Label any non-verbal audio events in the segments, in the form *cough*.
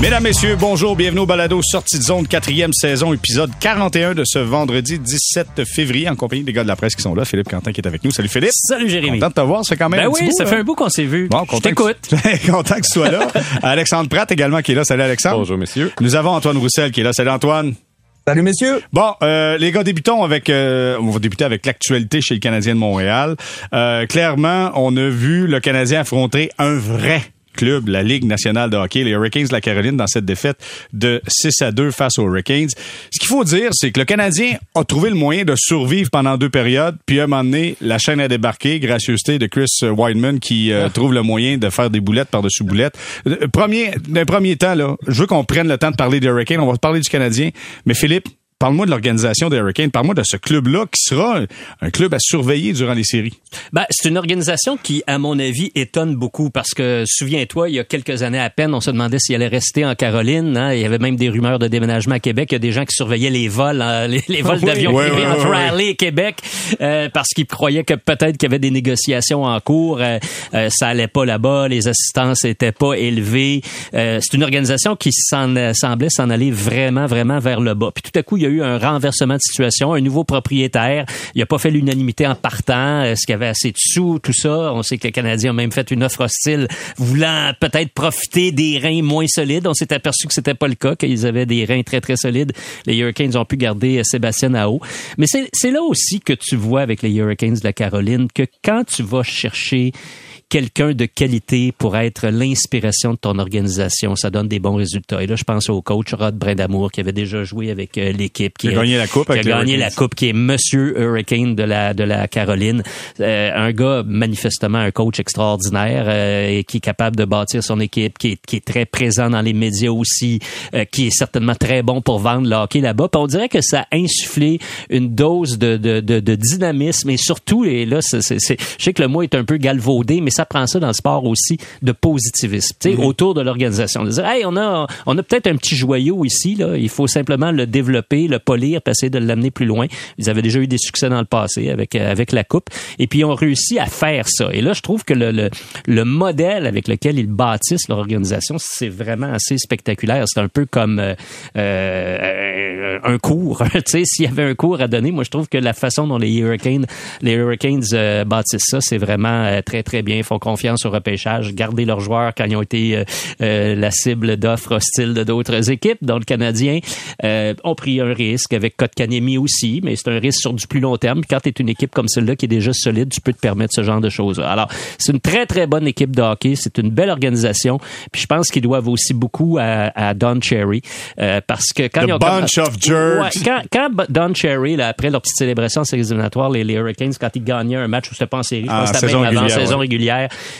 Mesdames, Messieurs, bonjour, bienvenue au Balado Sortie de zone, quatrième saison, épisode 41 de ce vendredi 17 février, en compagnie des gars de la presse qui sont là. Philippe Quentin qui est avec nous. Salut Philippe. Salut Jérémy. Content de te voir, c'est quand même Ben un petit oui, bout, ça hein? fait un bout qu'on s'est vu. Bon, Je t'écoute. que- *laughs* content que tu sois là. Alexandre Pratt également qui est là. Salut Alexandre. Bonjour, messieurs. Nous avons Antoine Roussel qui est là. Salut Antoine. Salut, messieurs. Bon, euh, les gars, débutons avec, euh, on va débuter avec l'actualité chez le Canadien de Montréal. Euh, clairement, on a vu le Canadien affronter un vrai club, la Ligue nationale de hockey, les Hurricanes de la Caroline, dans cette défaite de 6 à 2 face aux Hurricanes. Ce qu'il faut dire, c'est que le Canadien a trouvé le moyen de survivre pendant deux périodes, puis à un moment donné, la chaîne a débarqué, gracieuseté de Chris Wideman qui euh, trouve le moyen de faire des boulettes par-dessus boulettes. Euh, Premier, d'un premier temps, là, je veux qu'on prenne le temps de parler des Hurricanes, on va parler du Canadien, mais Philippe, Parle-moi de l'organisation des Hurricanes. Parle-moi de ce club-là qui sera un, club à surveiller durant les séries. Ben, c'est une organisation qui, à mon avis, étonne beaucoup parce que, souviens-toi, il y a quelques années à peine, on se demandait s'il allait rester en Caroline. hein. Il y avait même des rumeurs de déménagement à Québec. Il y a des gens qui surveillaient les vols, hein, les, les vols *laughs* Oui, d'avions oui, oui, entre. Raleigh et Québec euh, parce qu'ils croyaient que peut-être qu'il y avait des négociations en cours. Euh, euh, ça allait pas là-bas. Les assistances étaient pas élevées. Euh, c'est une organisation qui s'en, semblait s'en aller vraiment, vraiment vers le bas. Puis tout à coup, il y a eu un renversement de situation, un nouveau propriétaire. Il a pas fait l'unanimité en partant. Est-ce qu'il y avait assez de sous, tout ça? On sait que les Canadiens ont même fait une offre hostile, voulant peut-être profiter des reins moins solides. On s'est aperçu que c'était pas le cas, qu'ils avaient des reins très, très solides. Les Hurricanes ont pu garder Sébastien Nao. Mais c'est là aussi que tu vois avec les Hurricanes de la Caroline que quand tu vas chercher quelqu'un de qualité pour être l'inspiration de ton organisation, ça donne des bons résultats. Et là, je pense au coach Rod Brindamour qui avait déjà joué avec euh, l'équipe, Qui a gagné la coupe qui a gagné la coupe, qui est Monsieur Hurricane de la de la Caroline, Euh, un gars manifestement un coach extraordinaire euh, et qui est capable de bâtir son équipe, qui est, qui est très présent dans les médias aussi, euh, qui est certainement très bon pour vendre le hockey là-bas. On dirait que ça a insufflé une dose de, de, de, de dynamisme et surtout, et là, c'est, c'est, c'est- je sais que le mot est un peu galvaudé, mais ça prend ça dans le sport aussi, de positivisme, tu sais, autour de l'organisation. De dire, hey, on a, on a peut-être un petit joyau ici, là, il faut simplement le développer, le polir, puis essayer de l'amener plus loin. Ils avaient déjà eu des succès dans le passé avec, euh, avec la Coupe, et puis ils ont réussi à faire ça. Et là, je trouve que le, le, le modèle avec lequel ils bâtissent leur organisation, c'est vraiment assez spectaculaire. C'est un peu comme euh, euh, un cours. *laughs* tu sais, s'il y avait un cours à donner, moi, je trouve que la façon dont les Hurricanes, les Hurricanes euh, bâtissent ça, c'est vraiment très, très bien. Font confiance au repêchage, garder leurs joueurs quand ils ont été euh, euh, la cible d'offres hostiles de d'autres équipes. Donc, le Canadien euh, ont pris un risque avec Kotkaniemi aussi, mais c'est un risque sur du plus long terme. Puis quand tu es une équipe comme celle-là qui est déjà solide, tu peux te permettre ce genre de choses. Alors, c'est une très, très bonne équipe de hockey. C'est une belle organisation. Puis je pense qu'ils doivent aussi beaucoup à, à Don Cherry euh, parce que quand The ils ont bunch of jerks. Ouais, quand, quand Don Cherry, là, après leur petite célébration en séries éliminatoires, les, les Hurricanes, quand ils gagnaient un match où c'était pas en série, je Ah, pense que c'était saison même avant régulière, saison ouais. régulière.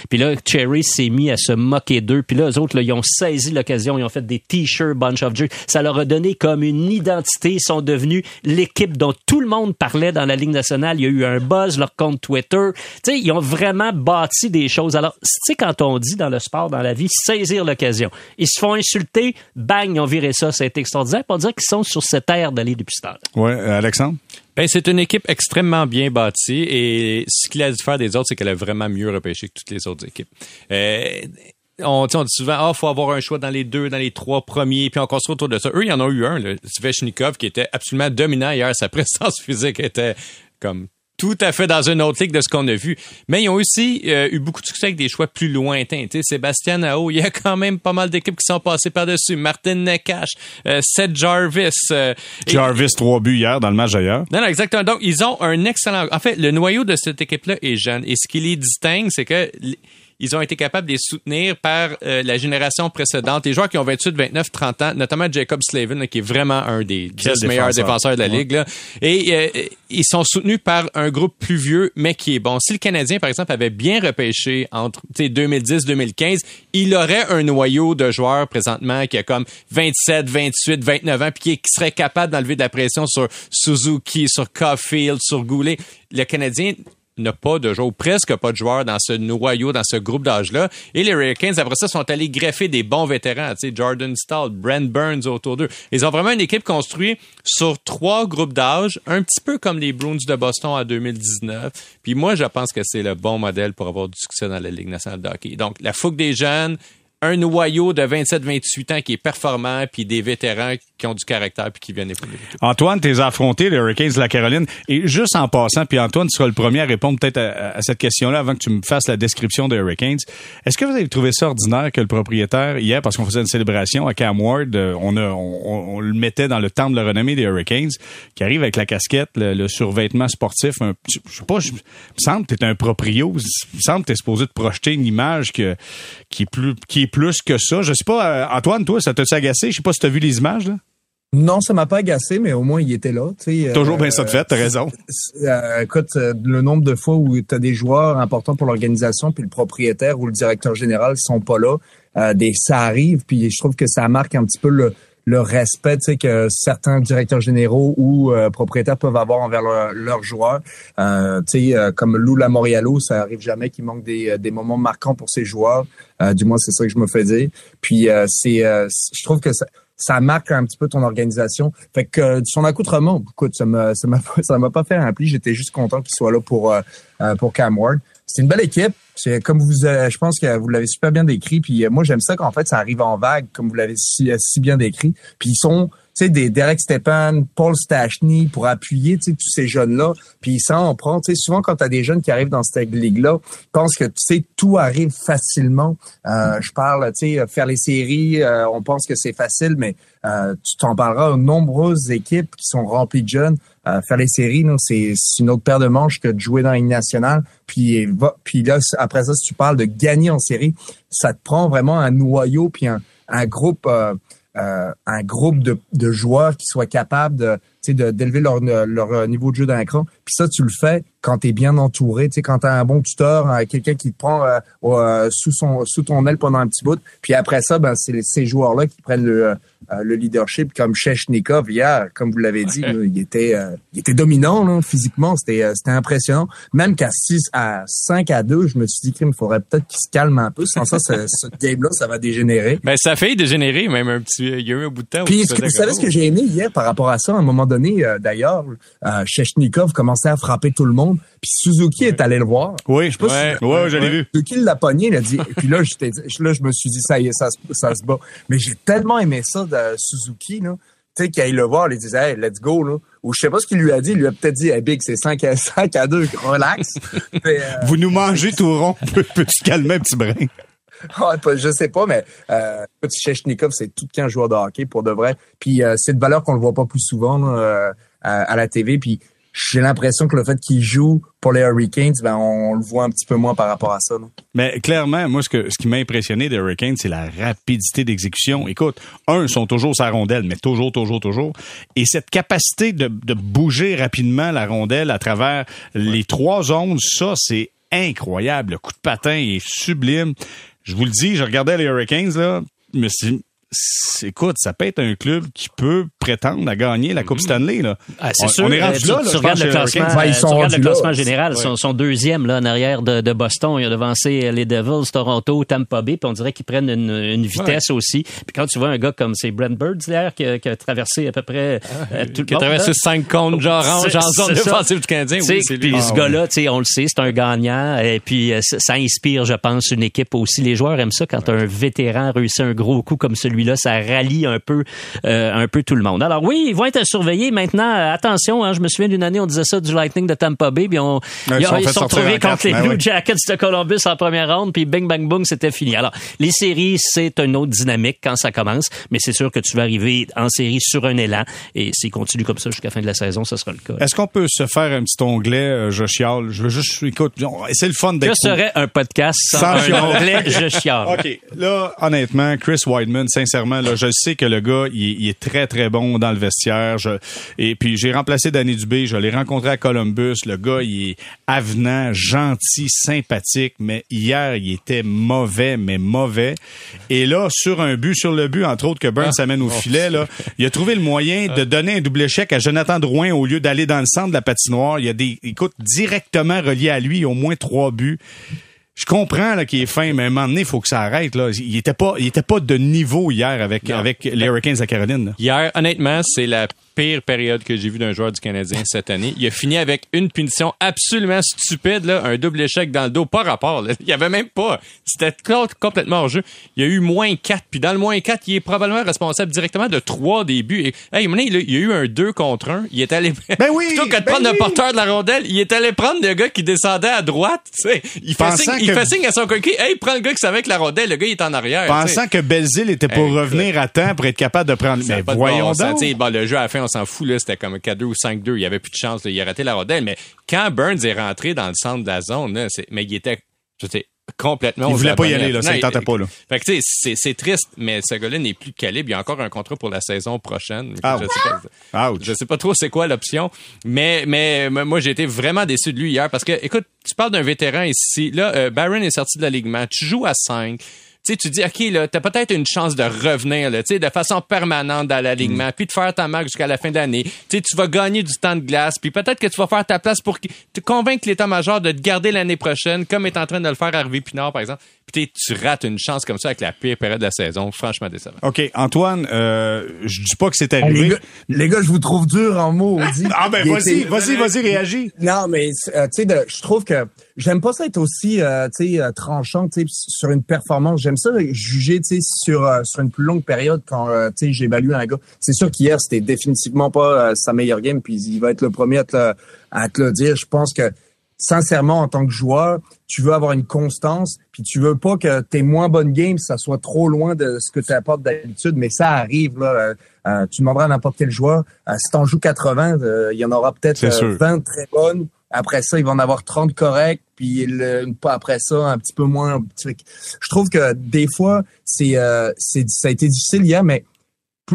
Puis là, Cherry s'est mis à se moquer d'eux. Puis là, eux autres, ils ont saisi l'occasion. Ils ont fait des t-shirts Bunch of Jerks. Ça leur a donné comme une identité. Ils sont devenus l'équipe dont tout le monde parlait dans la Ligue nationale. Il y a eu un buzz, leur compte Twitter. Tu ils ont vraiment bâti des choses. Alors, tu sais, quand on dit dans le sport, dans la vie, saisir l'occasion. Ils se font insulter, bang, ils ont viré ça. Été extraordinaire. Pour dire qu'ils sont sur cette ère d'aller depuis ce temps Ouais, euh, Alexandre? Ben, c'est une équipe extrêmement bien bâtie et ce qu'il a dû faire des autres, c'est qu'elle a vraiment mieux repêché que toutes les autres équipes. Euh, on, on dit souvent, ah, faut avoir un choix dans les deux, dans les trois premiers, puis on construit autour de ça. Eux, il y en ont eu un, là, Svechnikov, qui était absolument dominant hier. Sa *laughs* présence physique était comme tout à fait dans une autre ligue de ce qu'on a vu. Mais ils ont aussi euh, eu beaucoup de succès avec des choix plus lointains. Tu sais, Sébastien Nao, il y a quand même pas mal d'équipes qui sont passées par-dessus. Martin Nekash, euh, Seth Jarvis. euh, et- Jarvis, trois buts hier dans le match d'ailleurs. non, non, exactement. Donc, ils ont un excellent. En fait, le noyau de cette équipe-là est jeune. Et ce qui les distingue, c'est que ils ont été capables de les soutenir par euh, la génération précédente. Les joueurs qui ont 28, 29, 30 ans, notamment Jacob Slavin, là, qui est vraiment un des 10 meilleurs défenseurs de la Ligue. Là. Et euh, ils sont soutenus par un groupe plus vieux, mais qui est bon. Si le Canadien, par exemple, avait bien repêché entre 2010-2015, il aurait un noyau de joueurs présentement qui a comme 27, 28, 29 ans, puis qui serait capable d'enlever de la pression sur Suzuki, sur Caulfield, sur Goulet. Le Canadien n'a pas de joueurs, presque pas de joueurs dans ce noyau, dans ce groupe d'âge-là. Et les Hurricanes, après ça, sont allés greffer des bons vétérans, tu sais, Jordan Stahl, Brent Burns autour d'eux. Ils ont vraiment une équipe construite sur trois groupes d'âge, un petit peu comme les Bruins de Boston en 2019. Puis moi, je pense que c'est le bon modèle pour avoir du succès dans la Ligue nationale de hockey. Donc, la fougue des jeunes, un noyau de 27-28 ans qui est performant, puis des vétérans qui ont du caractère puis qui viennent épauler. Antoine, t'es affronté les Hurricanes de la Caroline. Et juste en passant, puis Antoine, tu seras le premier à répondre peut-être à, cette question-là avant que tu me fasses la description des Hurricanes. Est-ce que vous avez trouvé ça ordinaire que le propriétaire, hier, parce qu'on faisait une célébration à Cam Ward, euh, on, a, on, le mettait dans le temple de la renommée des Hurricanes, qui arrive avec la casquette, le, survêtement sportif, un, je sais pas, je, me semble que t'es un proprio, il me semble que t'es supposé te projeter une image que, qui est plus, qui est plus que ça. Je sais pas, euh, Antoine, toi, ça t'a agacé? Je sais pas si t'as vu les images, là. Non, ça m'a pas agacé, mais au moins il était là. Euh, Toujours bien ça de fait, t'as raison. Euh, écoute, le nombre de fois où tu as des joueurs importants pour l'organisation, puis le propriétaire ou le directeur général sont pas là, des, ça arrive, puis je trouve que ça marque un petit peu le, le respect que certains directeurs généraux ou propriétaires peuvent avoir envers leurs joueurs. Euh, euh, comme Lou Lamoriello, ça arrive jamais qu'il manque des, des moments marquants pour ses joueurs. du moins, c'est ça que je me fais dire. Puis c'est, je trouve que ça, ça marque un petit peu ton organisation. Fait que son accoutrement, écoute, ça m'a ça m'a *laughs* pas fait un pli. J'étais juste content qu'il soit là pour euh, euh, pour Cam Ward. C'est une belle équipe. C'est comme vous, euh, je pense que vous l'avez super bien décrit. Puis moi, j'aime ça qu'en fait, ça arrive en vague, comme vous l'avez si, si bien décrit. Puis ils sont sais, des Derek Stepan, Paul Stachny pour appuyer, tu sais, tous ces jeunes-là. Puis ça en prend, tu sais, souvent quand tu as des jeunes qui arrivent dans cette ligue-là, pense que, tu sais, tout arrive facilement. Euh, je parle, tu sais, faire les séries, euh, on pense que c'est facile, mais euh, tu t'en parleras aux nombreuses équipes qui sont remplies de jeunes. Faire les séries, c'est une autre paire de manches que de jouer dans une nationale. Puis, puis là, après ça, si tu parles de gagner en série, ça te prend vraiment un noyau puis un, groupe euh, un groupe de, de, joueurs qui soient capables de d'élever leur, leur niveau de jeu d'un cran. Puis ça, tu le fais quand tu es bien entouré, tu sais, quand tu as un bon tuteur, euh, quelqu'un qui te prend euh, euh, sous son sous ton aile pendant un petit bout. Puis après ça, ben c'est ces joueurs-là qui prennent le, le leadership, comme Shechnikov hier, comme vous l'avez dit, il était il était dominant là, physiquement, c'était c'était impressionnant. Même qu'à 6 à 5 à 2, je me suis dit qu'il faudrait peut-être qu'il se calme un peu, sans ça, ce, ce game-là, ça va dégénérer. Ben ça fait dégénérer même un petit il y a eu un bout de temps. Puis vous savez ce que j'ai aimé hier par rapport à ça, à un moment donné, d'ailleurs, euh, Shechnikov commençait à frapper tout le monde. Puis Suzuki est allé le voir. Oui, je sais pas ouais, si, ouais, je l'ai vu. Suzuki l'a pogné, il a dit. puis là, je me suis dit, ça y est, ça, ça se bat. Mais j'ai tellement aimé ça de Suzuki, là. Tu sais, qu'il aille le voir, il disait, hey, let's go, là. Ou je sais pas ce qu'il lui a dit. Il lui a peut-être dit, hey, Big, c'est 5 à, *laughs* 5 à 2, relax. *laughs* Euh, Vous nous mangez tout rond. *laughs* Peux-tu calmer un petit brin? *laughs* je sais pas, mais euh, Chechnikov, c'est tout qu'un joueur de hockey pour de vrai. Puis euh, c'est de valeur qu'on le voit pas plus souvent là, à, la TV. Puis j'ai l'impression que le fait qu'il joue pour les Hurricanes, ben on le voit un petit peu moins par rapport à ça. Mais clairement, moi, ce, que, ce qui m'a impressionné des Hurricanes, c'est la rapidité d'exécution. Écoute, un, ils sont toujours sa rondelle, mais toujours, toujours, toujours. Et cette capacité de, de bouger rapidement la rondelle à travers les trois zones, ça, c'est incroyable. Le coup de patin est sublime. Je vous le dis, je regardais les Hurricanes, là, mais écoute, ça peut être un club qui peut prétendre à gagner la Coupe Stanley. Là. Ah, c'est sûr. On est rendu tu, là, tu regardes le classement, ben, tu regardes le classement général. Ils sont, deuxième là, en arrière de, de, Boston. Ils ont devancé les Devils, Toronto, Tampa Bay. Puis on dirait qu'ils prennent une, une vitesse aussi. Puis quand tu vois un gars comme c'est Brent Birds d'ailleurs qui, qui, a traversé à peu près ah, euh, tout Qui a traversé cinq comptes genre en zone défensive du Canadien. Oui, puis ce gars-là, on le sait, c'est un gagnant. Et puis euh, ça inspire, je pense, une équipe aussi. Les joueurs aiment ça quand un vétéran réussit un gros coup comme celui celui-là, ça rallie un peu, euh, un peu tout le monde. Alors oui, ils vont être surveillés maintenant. Euh, attention, hein, je me souviens d'une année, on disait ça du Lightning de Tampa Bay, puis on, ils, sont ils sont sortir trouvés en quatre, contre les ben Blue oui. Jackets de Columbus en première ronde, puis bing bang boom, c'était fini. Alors les séries, c'est une autre dynamique quand ça commence, mais c'est sûr que tu vas arriver en série sur un élan, et s'il continue comme ça jusqu'à la fin de la saison, ce sera le cas. Est-ce qu'on peut se faire un petit onglet, euh, je chiale? Je veux juste, écoute, c'est le fun d'être. Que serait un podcast sans, Sans un onglet je chiale? *laughs* OK. Là, honnêtement, Chris Weidman, sincèrement, là, je sais que le gars, il est, il est très, très bon dans le vestiaire. Je- et puis, j'ai remplacé Danny Dubé. Je l'ai rencontré à Columbus. Le gars, il est avenant, gentil, sympathique. Mais hier, il était mauvais, mais mauvais. Et là, sur un but, sur le but, entre autres, que Burns s'amène au filet, là, il a trouvé le moyen de donner un double échec à Jonathan Drouin au lieu d'aller dans le centre de la patinoire. Il y a des, écoute, directement relié à lui, au moins trois buts. Je comprends là qu'il est fin, mais à un moment donné, il faut que ça arrête. Là. Il était pas, il était pas de niveau hier avec, avec les Hurricanes de Caroline. là. Hier, honnêtement, c'est la pire période que j'ai vue d'un joueur du Canadien cette année. Il a fini avec une punition absolument stupide, là, un double échec dans le dos, pas rapport. Là. Il y avait même pas. C'était complètement hors jeu. Il y a eu moins 4, puis dans le moins 4, il est probablement responsable directement de trois débuts. Et, hey, il y a eu un 2 contre 1. Il est allé... *laughs* Ben oui, Plutôt que de ben prendre oui. le porteur de la rondelle, il est allé prendre le gars qui descendait à droite. Il, fait signe, il que- fait signe à son coéquipier. Hey, prends le gars qui savait que la rondelle, le gars il est en arrière. Pensant que Belzile était pour Hey, revenir à temps pour être capable de prendre. Mais voyons donc. Bon, le jeu à la fin, on s'en fout, là, c'était comme 4-2 ou 5-2. Il y avait plus de chance, là. il a raté la rondelle. Mais quand Burns est rentré dans le centre de la zone, là, c'est- mais il était sais, complètement Il voulait pas y aller, là, ça le tentait pas, là. *laughs* Fait que, tu sais, c'est- c'est triste, mais ce gars-là n'est plus de calibre. Il y a encore un contrat pour la saison prochaine. Ouch. Je sais pas, Ouch. je sais pas trop c'est quoi l'option, mais mais moi j'ai été vraiment déçu de lui hier parce que écoute, tu parles d'un vétéran ici. Là, euh, Barron est sorti de l'alignement. Tu joues à 5. Tu sais, tu dis, OK, là, t'as peut-être une chance de revenir, là, tu sais, de façon permanente dans l'alignement, Mm. puis de faire ta marque jusqu'à la fin d'année. Tu sais, tu vas gagner du temps de glace, puis peut-être que tu vas faire ta place pour te convaincre l'état-major de te garder l'année prochaine, comme est en train de le faire Harvey Pinard, par exemple. Puis tu rates une chance comme ça avec la pire période de la saison. Franchement décevant. OK, Antoine, euh, je dis pas que c'est Ah, les, arrivé. gars, les gars, je vous trouve dur en mots. *laughs* Ah ben vas-y, était- vas-y, vas-y, réagis. Non, mais euh, tu sais, de- je trouve que j'aime pas ça être aussi, euh, tu sais, euh, tranchant, tu sais, sur une performance. J'aime ça juger, tu sais, sur euh, sur une plus longue période quand, euh, tu sais, j'évalue un gars. C'est sûr qu'hier c'était définitivement pas euh, sa meilleure game, puis il va être le premier à te le, à te le dire. Je pense que sincèrement, en tant que joueur, tu veux avoir une constance, puis tu veux pas que tes moins bonnes games, ça soit trop loin de ce que tu apportes d'habitude, mais ça arrive, là. Euh, tu demanderas à n'importe quel joueur, euh, si t'en joues 80, euh, il y en aura peut-être C'est sûr. euh, 20 très bonnes. Après ça, il va en avoir 30 corrects, puis le, après ça, un petit peu moins. Je trouve que des fois, c'est, euh, c'est, ça a été difficile hier, mais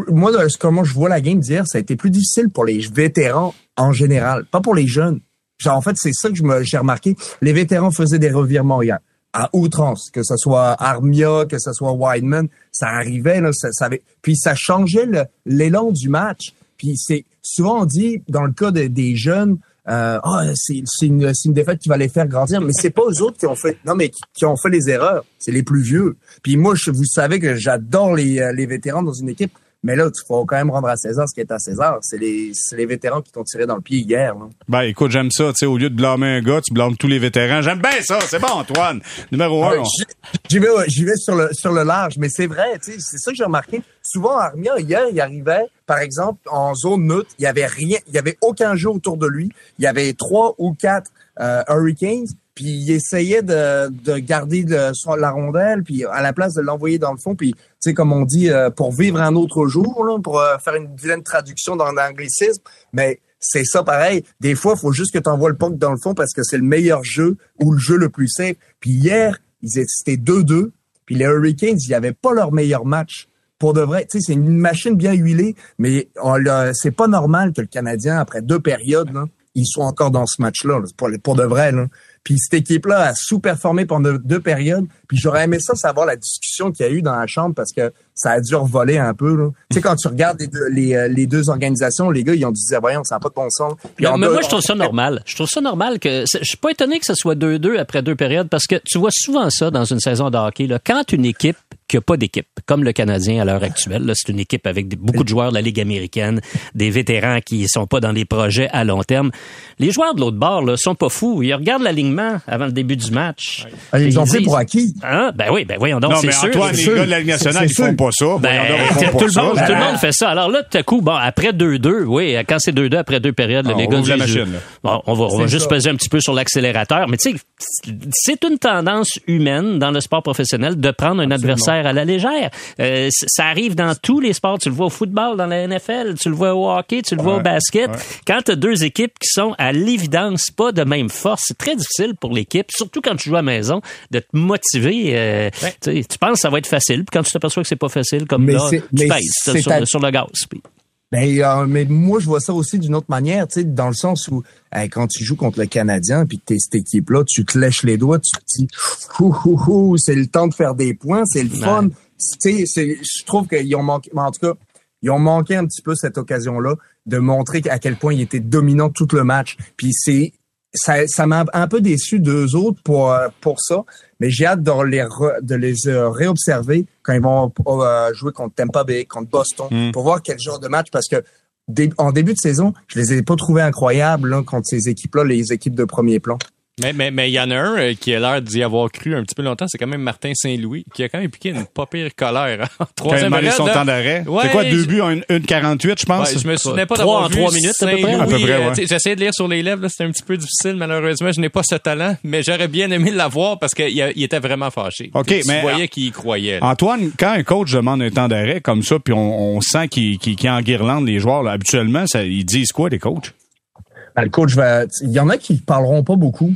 moi, comment je vois la game d'hier, ça a été plus difficile pour les vétérans en général, pas pour les jeunes. Genre, en fait, c'est ça que je me, j'ai remarqué. Les vétérans faisaient des revirements hier. À outrance, que ce soit Armia, que ce soit Wideman, ça arrivait, là, ça, ça avait, puis ça changeait le- l'élan du match. Puis c'est, souvent on dit, dans le cas de- des jeunes, euh, Ah, c'est, une, une défaite qui va les faire grandir, mais c'est pas eux autres qui ont fait, non, mais qui, qui ont fait les erreurs. C'est les plus vieux. Puis moi, je, vous savez que j'adore les, euh, les vétérans dans une équipe. Mais là, il faut quand même rendre à César ce qui est à César. C'est les, c'est les vétérans qui t'ont tiré dans le pied hier. là. Ben écoute, j'aime ça, tu sais, au lieu de blâmer un gars, tu blâmes tous les vétérans. J'aime bien ça, c'est bon, Antoine. Numéro un. Ouais, on- j'y- J'y vais, j'y vais sur le sur le large, mais c'est vrai, tu sais, c'est ça que j'ai remarqué. Souvent, Armia hier, il arrivait, par exemple, en zone neutre, il y avait rien, il y avait aucun jeu autour de lui. Il y avait trois ou quatre euh, Hurricanes, puis il essayait de, de garder la rondelle, puis à la place de l'envoyer dans le fond, puis tu sais comme on dit, euh, pour vivre un autre jour, pour euh, faire une vilaine traduction dans l'anglicisme, mais c'est ça pareil. Des fois, il faut juste que tu envoies le puck dans le fond parce que c'est le meilleur jeu ou le jeu le plus safe. Puis hier, ils étaient- c'était 2-2. Puis les Hurricanes, ils n'avaient pas leur meilleur match. Pour de vrai, tu sais, c'est une machine bien huilée, mais c'est pas normal que le Canadien, après deux périodes, là, ils soient encore dans ce match-là, là, pour, de vrai. Puis cette équipe-là a sous-performé pendant deux périodes. Puis j'aurais aimé ça savoir la discussion qu'il y a eu dans la chambre parce que ça a dû revoler un peu. là. Tu sais, quand tu regardes les deux, les, euh, les deux organisations, les gars, ils ont dû dire, voyons, ça n'a pas de bon sens. Puis Mais, en mais deux- moi, je trouve ça normal. Je trouve ça normal que. Je suis pas étonné que ce soit 2-2 après deux périodes parce que tu vois souvent ça dans une saison de hockey. Là. Quand une équipe qui a pas d'équipe, comme le Canadien à l'heure actuelle, là, c'est une équipe avec des- beaucoup de joueurs de la Ligue américaine, des vétérans qui sont pas dans des projets à long terme. Les joueurs de l'autre bord là, sont pas fous. Ils regardent l'alignement avant le début du match. Ah, ils ont fait pour acquis. Hein? Ben oui, ben voyons donc, Non, c'est mais sûr. Antoine, c'est les sûr. gars de la Ligue nationale, C'est ils font pas ça. Ben, *laughs* tout, le ça. monde, Ben, tout le monde fait ça. Alors là, tout à coup, bon, après 2-2, oui, quand c'est 2-2, après deux périodes, Ah, les on gars disent, machine, bon, on va, on va juste peser un petit peu sur l'accélérateur. Mais tu sais, c'est une tendance humaine dans le sport professionnel de prendre un adversaire à la légère. Euh, ça arrive dans tous les sports. Tu le vois au football, dans la NFL, tu le vois au hockey, tu le vois au basket. Quand tu as deux équipes qui sont à l'évidence pas de même force, c'est très difficile pour l'équipe, surtout quand tu joues à la maison, de te motiver. euh, tu sais, tu penses que ça va être facile, puis quand tu t'aperçois que c'est pas facile, comme Mais là, c'est- tu pèses sur, à- sur le gaz. puis- Ben, euh, mais moi, je vois ça aussi d'une autre manière, tu sais, dans le sens où hey, quand tu joues contre le Canadien, puis que t'es cette équipe-là, tu te lèches les doigts, tu te dis, c'est le temps de faire des points, c'est le fun. Tu sais, c'est- je trouve qu'ils ont manqué, en tout cas, ils ont manqué un petit peu cette occasion-là de montrer à quel point ils étaient dominants tout le match. Puis c'est ça, ça m'a un peu déçu d'eux autres pour euh, pour ça, mais j'ai hâte de les re- de les euh, réobserver quand ils vont euh, jouer contre Tampa Bay, contre Boston, pour voir quel genre de match parce que en début de saison, je les ai pas trouvés incroyables là, contre ces équipes-là, les équipes de premier plan. Mais mais mais il y en a un euh, qui a l'air d'y avoir cru un petit peu longtemps, c'est quand même Martin Saint-Louis qui a quand même piqué une pas pire colère. hein. En Quand il a troisième son là. temps d'arrêt. Ouais, c'est quoi, deux buts en 1,48, je pense? Ouais, je me souvenais pas d'avoir en vu trois minutes, à peu près. Saint-Louis, À peu près, euh, ouais. J'essayais de lire sur les lèvres, là, c'était un petit peu difficile. Malheureusement, je n'ai pas ce talent, mais j'aurais bien aimé l'avoir parce qu'il il était vraiment fâché. OK, tu mais- voyais qu'il y croyait. là. Antoine, quand un coach demande un temps d'arrêt comme ça, puis on, on sent qu'il qu'il, qu'il enguirlande les joueurs, là, habituellement, ça, ils disent quoi, les coachs? Ben, le coach va. Il y en a qui parleront pas beaucoup.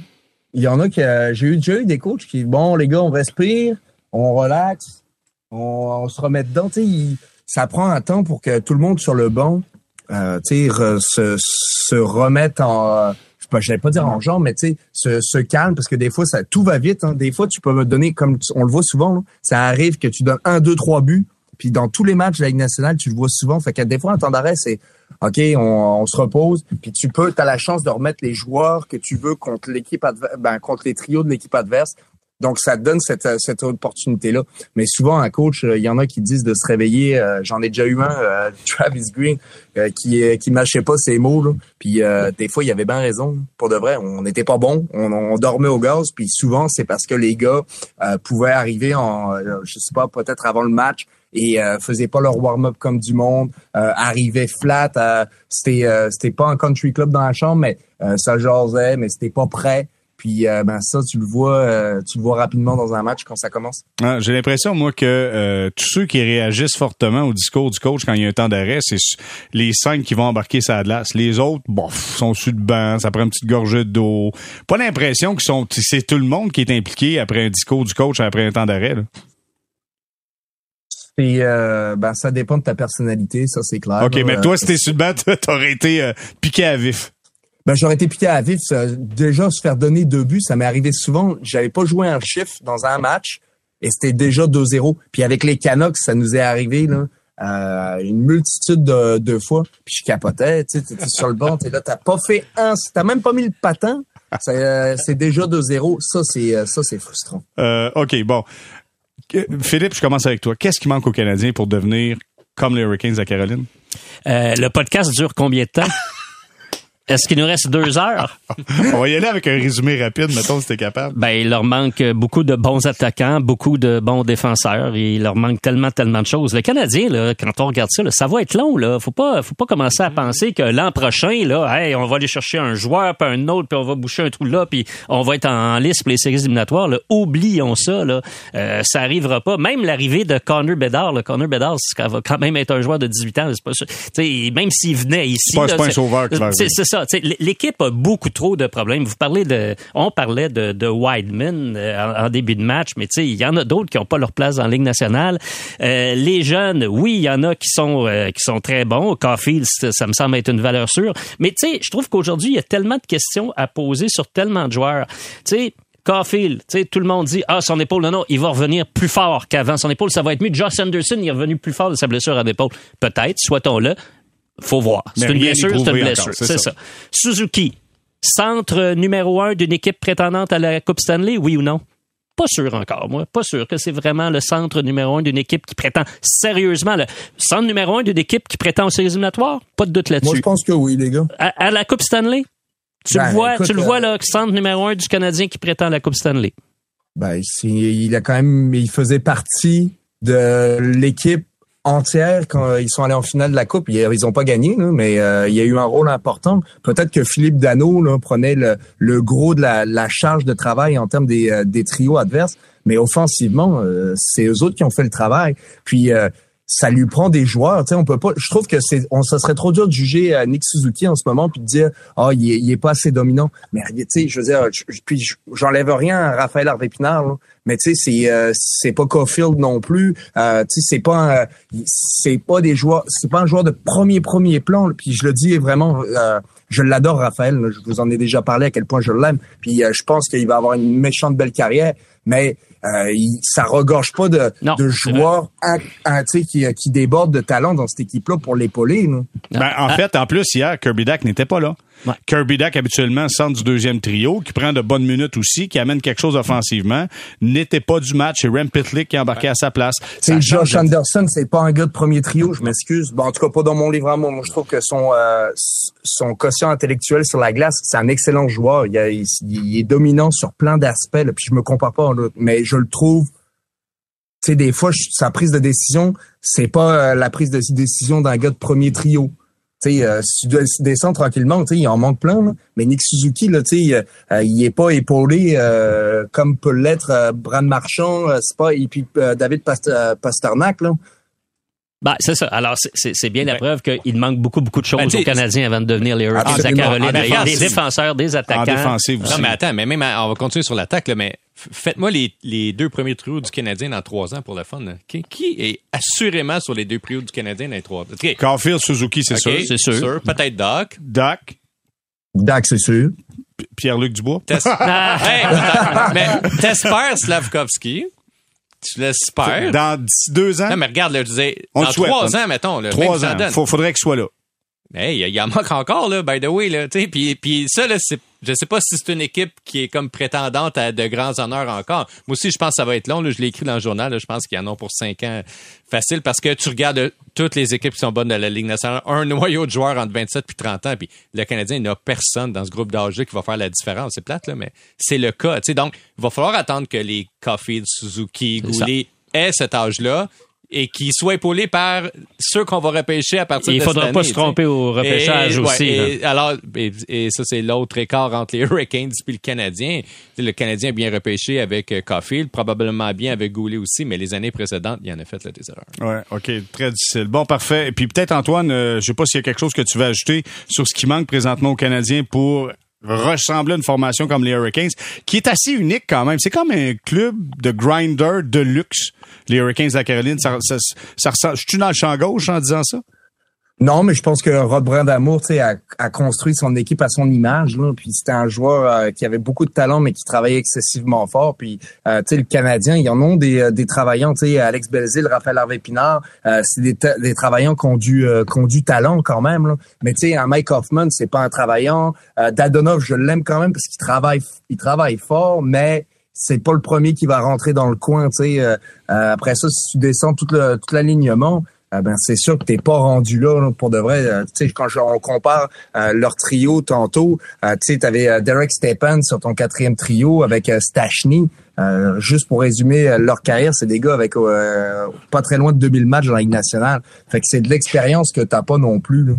Il y en a qui. euh, J'ai eu déjà eu des coachs qui bon les gars on respire, on relaxe, on, se remet dedans. Il- ça prend un temps pour que tout le monde sur le banc, euh, se, se remette en. euh, je sais pas, dire en genre, mais tu sais, se, calme parce que des fois ça tout va vite. Hein. Des fois tu peux me donner comme on le voit souvent, ça arrive que tu donnes un, deux, trois buts. Puis dans tous les matchs de la Ligue nationale, tu le vois souvent. Fait que des fois, un temps d'arrêt, c'est OK, on, se repose, puis tu peux, tu as la chance de remettre les joueurs que tu veux contre l'équipe ben, contre les trios de l'équipe adverse. Donc, ça te donne cette, cette opportunité-là. Mais souvent, un coach, euh, il y en a qui disent de se réveiller. euh, J'en ai déjà eu un, euh, *laughs* Travis Green, qui qui mâchait pas ses mots. Là. Puis des fois, il avait bien raison. Pour de vrai, on n'était pas bon. On, on dormait au gaz. Puis souvent, c'est parce que les gars pouvaient arriver en, je sais pas, peut-être avant le match et euh, faisaient pas leur warm-up comme du monde, euh, arrivaient flat. euh, c'était euh, c'était pas un country club dans la chambre, mais euh, ça jasait, mais c'était pas prêt. Puis euh, ben ça, tu le vois, euh, tu le vois rapidement dans un match quand ça commence. Ah, J'ai l'impression, moi, que euh, tous ceux qui réagissent fortement au discours du coach quand il y a un temps d'arrêt, c'est les cinq qui vont embarquer sa glace. Les autres, bof, sont sur le banc, ça prend une petite gorgée d'eau. Pas l'impression qu'ils sont, c'est tout le monde qui est impliqué après un discours du coach après un temps d'arrêt. Euh, ben ça dépend de ta personnalité, ça c'est clair. OK, là. mais toi, si t'es sur le banc, *laughs* t'aurais été euh, piqué à vif. Ben, j'aurais été piqué à vif. ça. déjà, se faire donner deux buts, ça m'est arrivé souvent. J'avais pas joué un chiffre dans un match et c'était déjà 2-0. Puis avec les Canucks, ça nous est arrivé là, euh, une multitude de, de fois. Puis je capotais, tu sais, t'étais sur le banc, t'es là, t'as pas fait un, t'as même pas mis le patin. C'est euh, déjà 2-0. Ça, c'est ça, c'est frustrant. Euh, OK, bon. Philippe, je commence avec toi. Qu'est-ce qui manque aux Canadiens pour devenir comme les Hurricanes la Caroline? Euh, le podcast dure combien de temps? *laughs* Est-ce qu'il nous reste deux heures? *laughs* On va y aller avec un résumé rapide, mettons, si t'es capable. Ben, il leur manque beaucoup de bons attaquants, beaucoup de bons défenseurs. Et il leur manque tellement, tellement de choses. Le Canadien, là, quand on regarde ça, là, ça va être long. Là. Faut pas, faut pas commencer à penser que l'an prochain, là, hey, on va aller chercher un joueur, puis un autre, puis on va boucher un trou là, puis on va être en, liste pour les séries éliminatoires. Là. Oublions ça. Là. Euh, ça arrivera pas. Même l'arrivée de Connor Bedard, là, Connor Bedard, ça va quand même être un joueur de 18 ans. C'est pas sûr. Tu sais, même s'il venait ici, c'est pas un sauveur c'est- arriver. L'équipe a beaucoup trop de problèmes. Vous parlez de, on parlait de, de Wideman euh, en, en début de match, mais il y en a d'autres qui n'ont pas leur place la Ligue nationale. Euh, les jeunes, oui, il y en a qui sont euh, qui sont très bons. Caulfield, ça, me semble être une valeur sûre. Mais je trouve qu'aujourd'hui, il y a tellement de questions à poser sur tellement de joueurs. Tu. Caulfield, tout le monde dit ah son épaule non non, il va revenir plus fort qu'avant son épaule, ça va être mieux. Josh Anderson, il est revenu plus fort de sa blessure à l'épaule. Peut-être, soit-on-le. Faut voir. C'est une blessure, c'est une blessure. c'est ça. ça. Suzuki, centre numéro un d'une équipe prétendante à la Coupe Stanley, oui ou non? Pas sûr encore, moi. Pas sûr que c'est vraiment le centre numéro un d'une équipe qui prétend sérieusement le centre numéro un d'une équipe qui prétend aux séries éliminatoires? Pas de doute Moi, là-dessus. je pense que oui, les gars. À, à la Coupe Stanley? Tu Ben, le vois, écoute, tu le euh, vois, là, centre numéro un du Canadien qui prétend à la Coupe Stanley. Ben, il a quand même, il faisait partie de l'équipe entière quand ils sont allés en finale de la Coupe. Ils n'ont pas gagné, mais euh, il y a eu un rôle important. Peut-être que Philippe Dano là, prenait le, gros de la, la, charge de travail en termes des, euh, des trios adverses, mais offensivement, euh, c'est eux autres qui ont fait le travail. Puis ça lui prend des joueurs. Tu sais, on peut pas. Je trouve que c'est, on, ça serait trop dur de juger à Nick Suzuki en ce moment puis de dire, ah, il, est, il est pas assez dominant. Mais tu sais, je veux dire, puis j'enlève rien à Raphaël Harvey Pinard. Mais tu sais, c'est euh, c'est pas Caulfield non plus. Euh, tu sais, c'est pas c'est pas des joueurs, c'est pas un joueur de premier premier plan. Puis je le dis vraiment. Euh, je l'adore, Raphaël. Je vous en ai déjà parlé à quel point je l'aime. Puis je pense qu'il va avoir une méchante belle carrière. Mais euh, il, ça regorge pas de, de joueurs qui, qui débordent de talent dans cette équipe-là pour l'épauler. Ben, en fait, en plus, hier, Kirby Dack n'était pas là. Kirby Dack, habituellement, centre du deuxième trio, qui prend de bonnes minutes aussi, qui amène quelque chose offensivement, n'était pas du match. Et Rem Pitlick qui a embarqué à sa place. C'est Josh Anderson, c'est pas un gars de premier trio, je m'excuse. Bon, en tout cas, pas dans mon livre à moi. Moi, je trouve que son, euh, son quotient intellectuel sur la glace, c'est un excellent joueur. Il, il, est dominant sur plein d'aspects, puis je me compare pas en mais je le trouve tu sais, des fois, sa prise de décision, c'est pas euh, la prise de décision d'un gars de premier trio. Sais, euh, si tu descends tranquillement, tu sais, il en manque plein. Mais Nick Suzuki, là, tu sais, euh, il est pas épaulé euh, comme peut l'être Brad Marchand, c'est pas et puis David Pasternak, là. Ben, c'est ça. Alors, c'est bien la preuve qu'il manque beaucoup, beaucoup de choses ben, aux Canadiens avant de devenir les Hurricanes à Caroline. Il y a des défenseurs, des attaquants. En défensive aussi. Non, mais attends, mais même, on va continuer sur l'attaque, mais faites-moi les, les, deux premiers trios du Canadien dans trois ans pour le fun. Qui, qui, est assurément sur les deux trios du Canadien dans les trois? Ans? Okay. Caulfield, Suzuki, c'est sûr. C'est sûr. Peut-être Doc. Doc. Doc, c'est sûr. Pierre-Luc Dubois. Tess... *laughs* Ah. hey, mais Tesper Slavkovski. Tu l'espères. Dans d'ici deux ans. Non, mais regarde, là, je disais, dans trois ans, mettons. Là, trois ans. Il faudrait qu'il soit là. Hey, il y en manque encore, là, by the way, là. Puis, puis ça, là, c'est, je sais pas si c'est une équipe qui est comme prétendante à de grands honneurs encore. Moi aussi, je pense que ça va être long, là. Je l'ai écrit dans le journal, là, Je pense qu'il y en a pour cinq ans facile parce que tu regardes toutes les équipes qui sont bonnes de la Ligue nationale, un noyau de joueurs entre 27 et 30 ans, puis le Canadien, il n'y a personne dans ce groupe d'âge qui va faire la différence. C'est plate, là, mais c'est le cas. Donc, il va falloir attendre que les Caulfield, Suzuki, Goulet aient cet âge-là et qui soit épaulé par ceux qu'on va repêcher à partir de cette année. Il faudra pas se tromper au repêchage aussi. et, alors, et, ça, c'est l'autre écart entre les *laughs* Hurricanes et le Canadien. Le Canadien bien repêché avec euh, Caulfield, probablement bien avec Goulet aussi, mais les années précédentes, il en a fait là, des erreurs. Ouais, OK, très difficile. Bon, parfait. Et puis peut-être, Antoine, euh, je sais pas s'il y a quelque chose que tu veux ajouter sur ce qui manque présentement aux Canadiens pour ressembler à une formation comme les Hurricanes, qui est assez unique quand même. C'est comme un club de grinder de luxe, les Hurricanes de la Caroline. Ça, ça, ça, je suis dans le champ gauche en disant ça? Non, mais je pense que Rod Brandamour, a, a, construit son équipe à son image. Là, puis c'était un joueur euh, qui avait beaucoup de talent, mais qui travaillait excessivement fort. Puis, euh, le Canadien, ils en ont des, euh, des travaillants. Alex Belzil, Raphaël Harvey Pinard, c'est des, des travaillants qui ont du, qui ont du talent quand même. Là. Mais un Mike Hoffman, c'est pas un travaillant. Dadonov, je l'aime quand même parce qu'il travaille, il travaille fort, mais c'est pas le premier qui va rentrer dans le coin. Sais, après ça, si tu descends tout, tout ah ben c'est sûr que t'es pas rendu là, pour de vrai. Euh, tu sais, quand on compare euh, leur trio tantôt, euh, tu sais, t'avais Derek Stepan sur ton quatrième trio avec Stachny. Juste pour résumer leur carrière, c'est des gars avec pas très loin de 2000 matchs dans la Ligue nationale. Fait que c'est de l'expérience que t'as pas non plus. Là.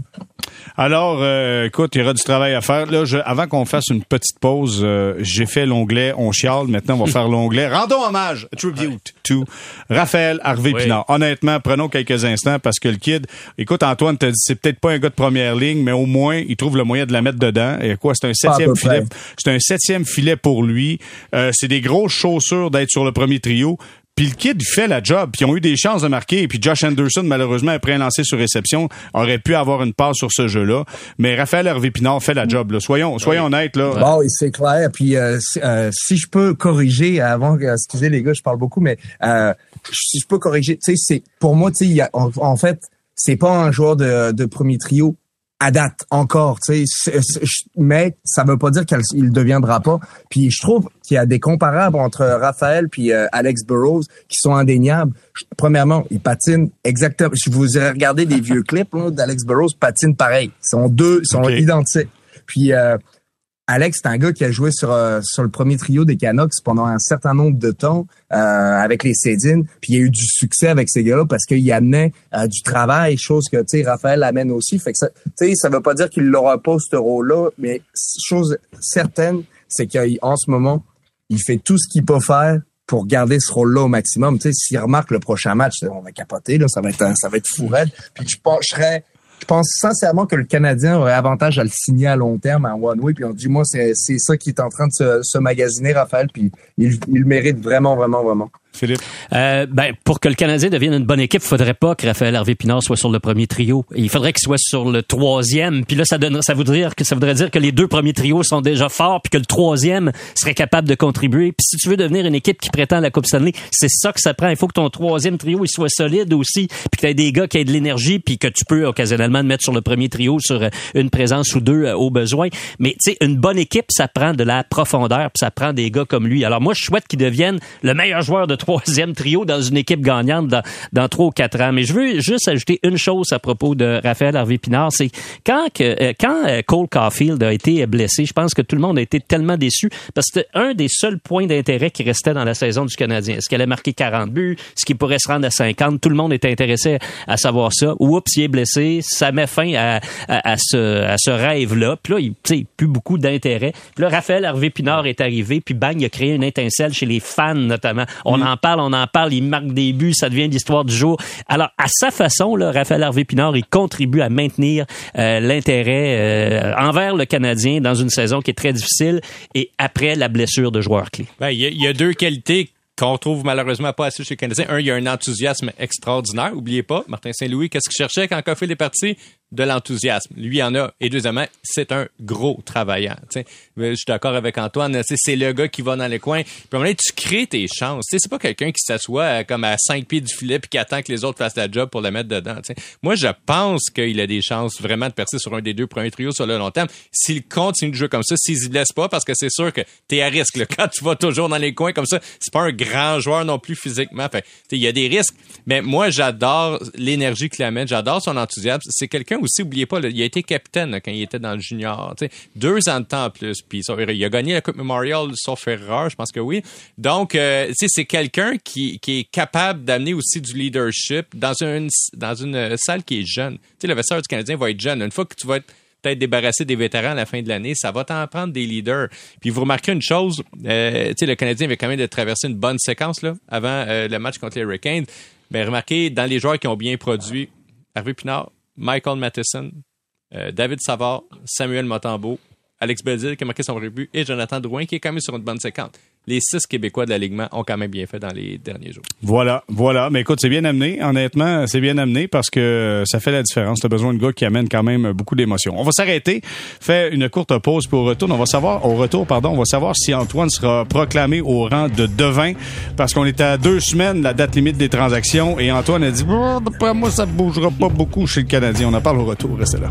Alors, euh, écoute, il y aura du travail à faire. Là, je, avant qu'on fasse une petite pause, euh, j'ai fait l'onglet On chiale. Maintenant, on va faire l'onglet *laughs* Rendons hommage, tribute to Raphaël Harvey Pinard. Honnêtement, prenons quelques instants parce que le kid, écoute, Antoine t'a dit, c'est peut-être pas un gars de première ligne, mais au moins, il trouve le moyen de la mettre dedans. Et quoi, c'est un septième filet. C'est un septième filet pour lui. Euh, c'est des grosses chaussures d'être sur le premier trio. Puis le kid fait la job. Puis ils ont eu des chances de marquer. Et puis Josh Anderson, malheureusement, après un lancé sur réception, aurait pu avoir une part sur ce jeu-là. Mais Raphaël Hervé Pinard fait la job. Là. Soyons, soyons honnêtes. Là. Bon, c'est clair. Puis euh, euh, si je peux corriger, avant, excusez les gars, je parle beaucoup, mais euh, si je peux corriger, tu sais, c'est pour moi, tu sais, en, fait, c'est pas un joueur de, de premier trio à date encore, tu sais, mais ça veut pas dire qu'il deviendra pas. Puis je trouve qu'il y a des comparables entre Raphaël puis euh, Alex Burrows qui sont indéniables. Premièrement, il patine exactement. Si vous regardez des vieux *laughs* clips d'Alex Burrows, patine pareil. Ils sont deux, ils sont identiques. Puis euh, Alex, c'est un gars qui a joué sur euh, sur le premier trio des Canucks pendant un certain nombre de temps euh, avec les Cédines, puis il a eu du succès avec ces gars-là parce qu'il amenait euh, du travail, chose que tu Raphaël amène aussi. Ça, tu sais, ça veut pas dire qu'il l'aura pas ce rôle-là, mais chose certaine, c'est qu'en ce moment, il fait tout ce qu'il peut faire pour garder ce rôle-là au maximum. Tu sais, s'il remarque le prochain match, on va capoter là, ça va être ça va être fou Puis je, serais je pense sincèrement que le Canadien aurait avantage à le signer à long terme en one. Puis on dit moi c'est c'est ça qui est en train de se, se magasiner Raphaël. Puis il, il mérite vraiment vraiment vraiment. Euh, ben, pour que le Canadien devienne une bonne équipe, il faudrait pas que Raphaël Harvey Pinard soit sur le premier trio. Il faudrait qu'il soit sur le troisième. Puis là, ça donnerait, ça voudrait dire que les deux premiers trios sont déjà forts, puis que le troisième serait capable de contribuer. Puis si tu veux devenir une équipe qui prétend la Coupe Stanley, c'est ça que ça prend. Il faut que ton troisième trio il soit solide aussi, puis que tu aies des gars qui aient de l'énergie, puis que tu peux occasionnellement mettre sur le premier trio sur euh, une présence ou deux euh, au besoin. Mais tu sais, une bonne équipe, ça prend de la profondeur, puis ça prend des gars comme lui. Alors moi, je souhaite qu'il devienne le meilleur joueur de troisième trio dans une équipe gagnante dans, dans trois ou quatre ans. Mais je veux juste ajouter une chose à propos de Raphaël Harvey Pinard, c'est quand que, euh, quand euh, Cole Caulfield a été blessé, je pense que tout le monde a été tellement déçu parce que c'était un des seuls points d'intérêt qui restait dans la saison du Canadien. Est-ce qu'elle a marqué 40 buts? Est-ce qu'il pourrait se rendre à 50? Tout le monde était intéressé à savoir ça. Oups, il est blessé. Ça met fin à, à, ce, à ce rêve-là. Puis là, il n'y plus beaucoup d'intérêt. Puis là, Raphaël Harvey Pinard est arrivé, puis bang, il a créé une étincelle chez les fans notamment. On mm. en parle, on en parle, il marque des buts, ça devient l'histoire du jour. Alors, à sa façon, Raphaël Harvey Pinard, il contribue à maintenir euh, l'intérêt euh, envers le Canadien dans une saison qui est très difficile et après la blessure de joueurs clés. Ben, il y, a deux qualités qu'on trouve malheureusement pas assez chez le Canadien. Un, il y a un enthousiasme extraordinaire. Oubliez pas, Martin Saint-Louis, qu'est-ce qu'il cherchait quand Coffee est parti? De l'enthousiasme. Lui en a. Et deuxièmement, c'est un gros travaillant. sais Je suis d'accord avec Antoine. C'est le gars qui va dans les coins. Puis moment tu crées tes chances. C'est pas quelqu'un qui s'assoit euh, comme à cinq pieds du filet puis qui attend que les autres fassent la job pour le mettre dedans. sais Moi, je pense qu'il a des chances vraiment de percer sur un des deux premiers trios sur le long terme. S'il continue de jouer comme ça, s'il ne blesse pas, parce que c'est sûr que tu es à risque. Là. *laughs* Quand tu vas toujours dans les coins comme ça, c'est pas un grand joueur non plus physiquement. Il y a des risques. Mais moi, j'adore l'énergie qu'il amène. J'adore son enthousiasme. C'est quelqu'un aussi, oubliez pas, il a été capitaine quand il était dans le junior. Deux ans de temps en plus. Puis il a gagné la Coupe Memorial sauf erreur, je pense que oui. Donc, euh, c'est quelqu'un qui, qui est capable d'amener aussi du leadership dans une, dans une salle qui est jeune. le vestiaire du Canadien va être jeune. Une fois que tu vas être peut-être débarrassé des vétérans à la fin de l'année, ça va t'en prendre des leaders. Puis vous remarquez une chose, euh, le Canadien avait quand même de traverser une bonne séquence là, avant euh, le match contre les Hurricanes. Mais remarquez, dans les joueurs qui ont bien produit, Hervé Pinard, Michael Matheson, euh, David Savard, Samuel Motambo, Alex Belzil qui a marqué son rebut et Jonathan Drouin qui est quand même sur une bonne séquence les six Québécois de l'alignement ont quand même bien fait dans les derniers jours. Voilà, voilà. Mais écoute, c'est bien amené. Honnêtement, c'est bien amené parce que ça fait la différence. Tu as besoin de gars qui amènent quand même beaucoup d'émotions. On va s'arrêter, faire une courte pause pour retour. On va savoir, au retour, pardon, on va savoir si Antoine sera proclamé au rang de devin parce qu'on est à deux semaines la date limite des transactions et Antoine a dit, oh, moi, ça bougera pas beaucoup chez le Canadien. On en parle au retour. Restez là.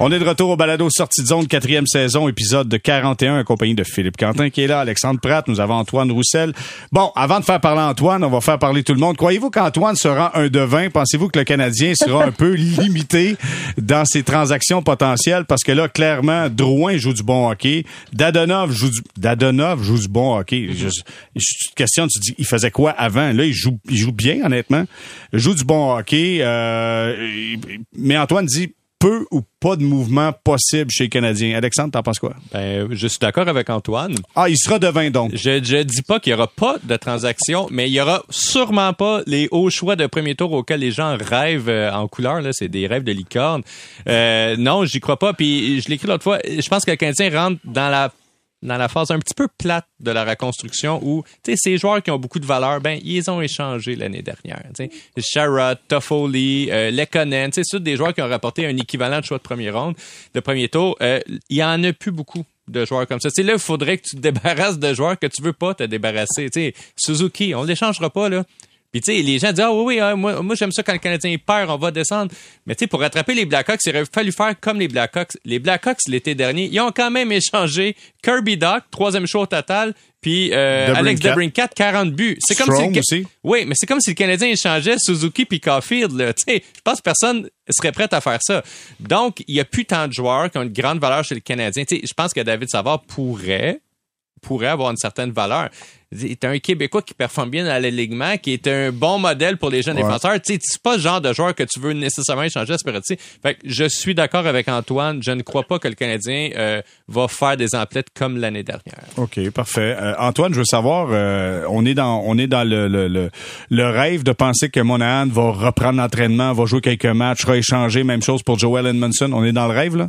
On est de retour au balado Sortie de zone, quatrième saison, épisode de 41, accompagné de Philippe Quentin qui est là, Alexandre Pratt, nous avons Antoine Roussel. Bon, avant de faire parler Antoine, on va faire parler tout le monde. Croyez-vous qu'Antoine sera un devin? Pensez-vous que le Canadien sera un peu *laughs* limité dans ses transactions potentielles? Parce que là, clairement, Drouin joue du bon hockey. Dadonov joue du, Dadonov joue du bon hockey. Je, te questionne, tu dis, il faisait quoi avant? Là, il joue, il joue bien, honnêtement. Il joue du bon hockey. Euh, mais Antoine dit, peu ou pas de mouvement possible chez les Canadiens. Alexandre, t'en penses quoi? Ben, je suis d'accord avec Antoine. Ah, il sera devin donc. Je, je dis pas qu'il y aura pas de transaction, mais il y aura sûrement pas les hauts choix de premier tour auxquels les gens rêvent euh, en couleur. Là, c'est des rêves de licorne. Euh, non, j'y crois pas. Puis je l'écris l'autre fois. Je pense que le Canadien rentre dans la dans la phase un petit peu plate de la reconstruction où, ces joueurs qui ont beaucoup de valeur, ben, ils ont échangé l'année dernière. Sherrod, Toffoli, euh, Lekonen, c'est des joueurs qui ont rapporté un équivalent de choix de premier ronde, de premier tour. Euh, il y en a plus beaucoup de joueurs comme ça. Sais, là, il faudrait que tu te *laughs* débarrasses de joueurs que tu veux pas te débarrasser. Tu sais, Suzuki, on l'échangera pas, là. Puis tu sais, les gens disent ah oui oui, ah, moi, moi j'aime ça quand le Canadien perd, on va descendre. Mais tu sais, pour rattraper les Blackhawks, il aurait fallu faire comme les Blackhawks. Les Blackhawks l'été dernier, ils ont quand même échangé Kirby Doc, troisième show au total, puis euh, Alex Debrincat, 40 buts. C'est comme si aussi. Oui, mais c'est comme si le Canadien échangeait Suzuki puis Caulfield. Là. Tu sais, je pense que personne serait prêt à faire ça. Donc, il y a plus tant de joueurs qui ont une grande valeur chez le Canadien. Tu sais, je pense que David Savard pourrait pourrait avoir une certaine valeur est un Québécois qui performe bien dans l'alignement, qui est un bon modèle pour les jeunes défenseurs. Tu sais, c'est pas le genre de joueur que tu veux nécessairement échanger à ce Fait que je suis d'accord avec Antoine. Je ne crois pas que le Canadien euh, va faire des emplettes comme l'année dernière. OK, parfait. Euh, Antoine, je veux savoir, euh, on est dans on est dans le, le, le, rêve de penser que Monahan va reprendre l'entraînement, va jouer quelques matchs, sera échangé. Même chose pour Joel Edmondson. On est dans le rêve, là?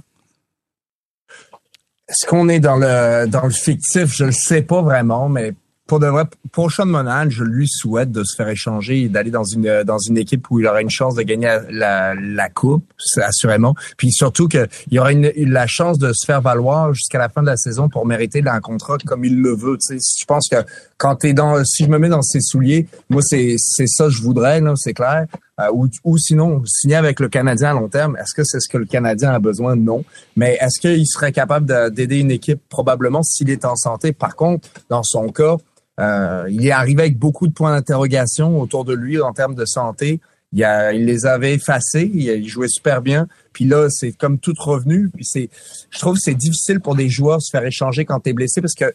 Est-ce qu'on est dans le dans le fictif? Je ne sais pas vraiment, mais pour de vrai, pour Sean Monahan, je lui souhaite de se faire échanger et d'aller dans une dans une équipe où il aura une chance de gagner la, la coupe, assurément. Puis surtout qu'il aura la chance de se faire valoir jusqu'à la fin de la saison pour mériter un contrat comme il le veut. Tu je pense que quand t'es dans, si je me mets dans ses souliers, moi c'est c'est ça que je voudrais, c'est clair. Euh, ou, ou sinon signer avec le Canadien à long terme. Est-ce que c'est ce que le Canadien a besoin? Non. Mais est-ce qu'il serait capable d'aider une équipe? Probablement s'il est en santé Par contre, dans son cas euh, il est arrivé avec beaucoup de points d'interrogation autour de lui en termes de santé. Il, a, il les avait effacés, il, jouait super bien. Puis là, c'est comme tout revenu. Puis c'est, je trouve que c'est difficile pour des joueurs de se faire échanger quand tu es blessé parce que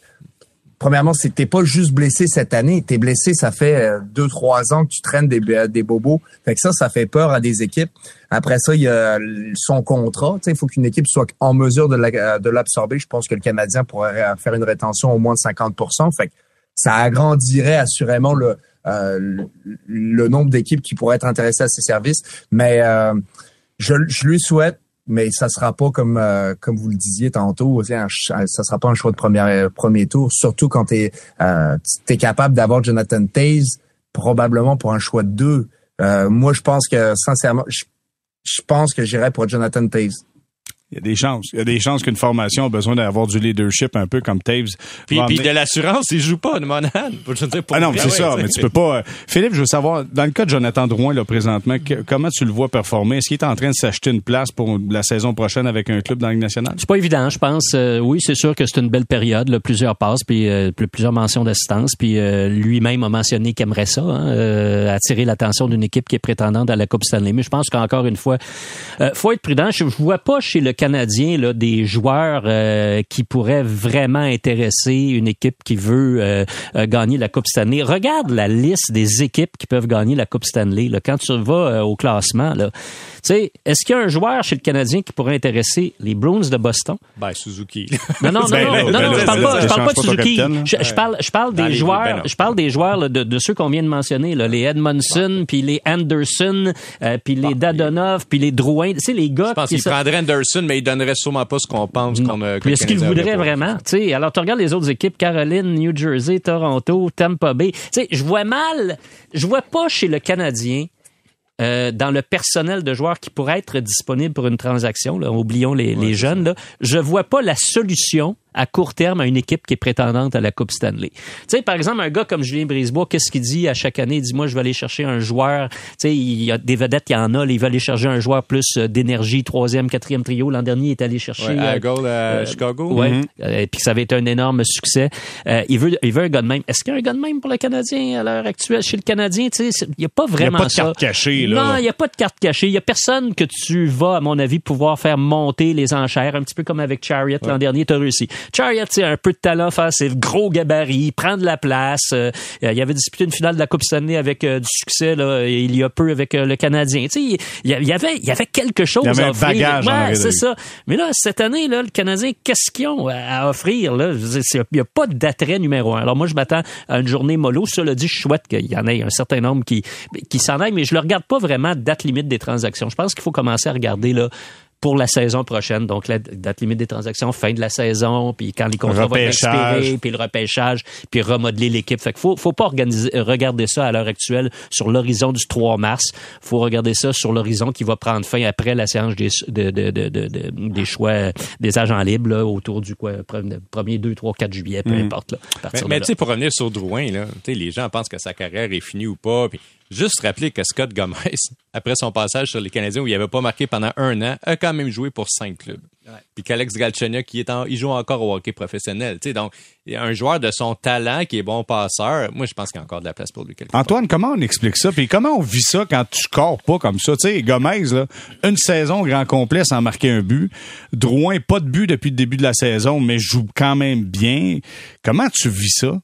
premièrement, c'était pas juste blessé cette année. T'es blessé, ça fait euh, deux, trois ans que tu traînes des, des bobos. Fait que ça, ça fait peur à des équipes. Après ça, il y a son contrat. Il faut qu'une équipe soit en mesure de l'absorber. Je pense que le Canadien pourrait faire une rétention au moins de 50% Fait que ça agrandirait assurément le, euh, nombre d'équipes qui pourraient être intéressées à ces services. Mais euh, je, je, lui souhaite, mais ça sera pas comme euh, comme vous le disiez tantôt, ça sera pas un choix de premier premier tour, surtout quand tu es, capable d'avoir Jonathan Taze probablement pour un choix de deux. moi, je pense que sincèrement, je, je pense que j'irais pour Jonathan Taze. Il y a des chances. Il y a des chances qu'une formation a besoin d'avoir du leadership un peu comme Taves. Puis, puis de l'assurance, il joue pas de Monahan. ah non, c'est ça, mais tu peux pas. Euh, Philippe, je veux savoir, dans le cas de Jonathan Drouin, là, présentement, comment tu le vois performer? Est-ce qu'il est en train de s'acheter une place pour la saison prochaine avec un club dans la Ligue nationale? C'est pas évident, je pense. Euh, oui, c'est sûr que c'est une belle période, là, plusieurs passes, puis euh, plusieurs mentions d'assistance, puis lui-même a mentionné qu'il aimerait ça, hein, attirer l'attention d'une équipe qui est prétendante à la Coupe Stanley. Mais je pense qu'encore une fois, faut être prudent. Je vois pas chez le Canadien là, des joueurs euh, qui pourraient vraiment intéresser une équipe qui veut euh, euh, gagner la Coupe Stanley. Regarde la liste des équipes qui peuvent gagner la Coupe Stanley. Là. Quand tu vas au classement, là, sais, est-ce qu'il y a un joueur chez le Canadien qui pourrait intéresser les Bruins de Boston? Ben, Suzuki. Non, non, *laughs* non, ben, non, non, non, je parle pas, je parle pas de Suzuki. Je, parle, je parle des joueurs, je parle des joueurs de, de ceux qu'on vient de mentionner, là, les Edmondson, puis les Anderson, euh, puis les Dadonov, puis les Drouin. Tu sais, les gars. Je pense qu'il prendrait Anderson, mais il donnerait sûrement pas ce qu'on pense qu'on a. Est-ce qu'il voudrait vraiment? Alors tu regardes les autres équipes, Caroline, New Jersey, Toronto, Tampa Bay. Je vois mal, je vois pas chez le Canadien euh, dans le personnel de joueurs qui pourrait être disponible pour une transaction, là, oublions les, les jeunes, là, je vois pas la solution à court terme à une équipe qui est prétendante à la Coupe Stanley. Tu sais, par exemple, un gars comme Julien Brisebois, qu'est-ce qu'il dit à chaque année? Il dit, moi, je vais aller chercher un joueur. Tu sais, il y a des vedettes, il y en a. il va aller chercher un joueur plus euh, d'énergie, troisième, quatrième trio. L'an dernier, il est allé chercher... Ouais, à, euh, à euh, Chicago. Ouais. Mm puis ça avait été un énorme succès. il veut il veut un gars de même. Est-ce qu'il y a un gars de même pour le Canadien à l'heure actuelle? Chez le Canadien, tu sais, il n'y a pas vraiment ça. Il n'y a pas de carte cachée, là. Non, il n'y a pas de carte cachée. Il n'y a personne que tu vas, à mon avis, pouvoir faire monter les enchères, un petit peu comme avec Chariot l'an dernier, tu as réussi. Chariot, c'est un peu de talent face ses gros gabarits, prendre la place. Euh, il avait disputé une finale de la Coupe Stanley avec euh, du succès là, il y a peu avec euh, le Canadien. Tu sais, il y avait, il y avait quelque chose il y avait à offrir. bagage ouais, c'est ça. Mais là, cette année, là, le Canadien, qu'est-ce qu'ils ont à offrir? Là? Il n'y a pas d'attrait numéro un. Alors moi, je m'attends à une journée mollo. Cela dit, je souhaite qu'il y en ait un certain nombre qui, qui s'en aillent, mais je ne regarde pas vraiment date limite des transactions. Je pense qu'il faut commencer à regarder là, pour la saison prochaine. Donc, la date limite des transactions, fin de la saison, puis quand les contrats vont expirer, puis le repêchage, puis remodeler l'équipe. Fait qu'il faut, faut pas organiser, regarder ça à l'heure actuelle sur l'horizon du 3 mars. faut regarder ça sur l'horizon qui va prendre fin après la séance des, de, de, de, de- de- des choix des agents libres, là, autour du quoi, pre- premier 2, 3, 4 juillet, peu importe. Là, Mais, tu sais, pour revenir sur Drouin, là, tu sais, les gens pensent que sa carrière est finie ou pas. Puis juste rappeler que Scott Gomez, *laughs* après son passage sur les Canadiens où il n'avait pas marqué pendant un an, a quand même joué pour cinq clubs. Puis qu'Alex Galchenyuk, qui est en, il joue encore au hockey professionnel. Tu sais, donc, un joueur de son talent qui est bon passeur, moi, je pense qu'il y a encore de la place pour lui. quelque part. Antoine, comment on explique ça? Puis comment on vit ça quand tu scores pas comme ça? Tu sais, Gomez, là, une saison grand complet sans marquer un but. Drouin, pas de but depuis le début de la saison, mais joue quand même bien. Comment tu vis ça?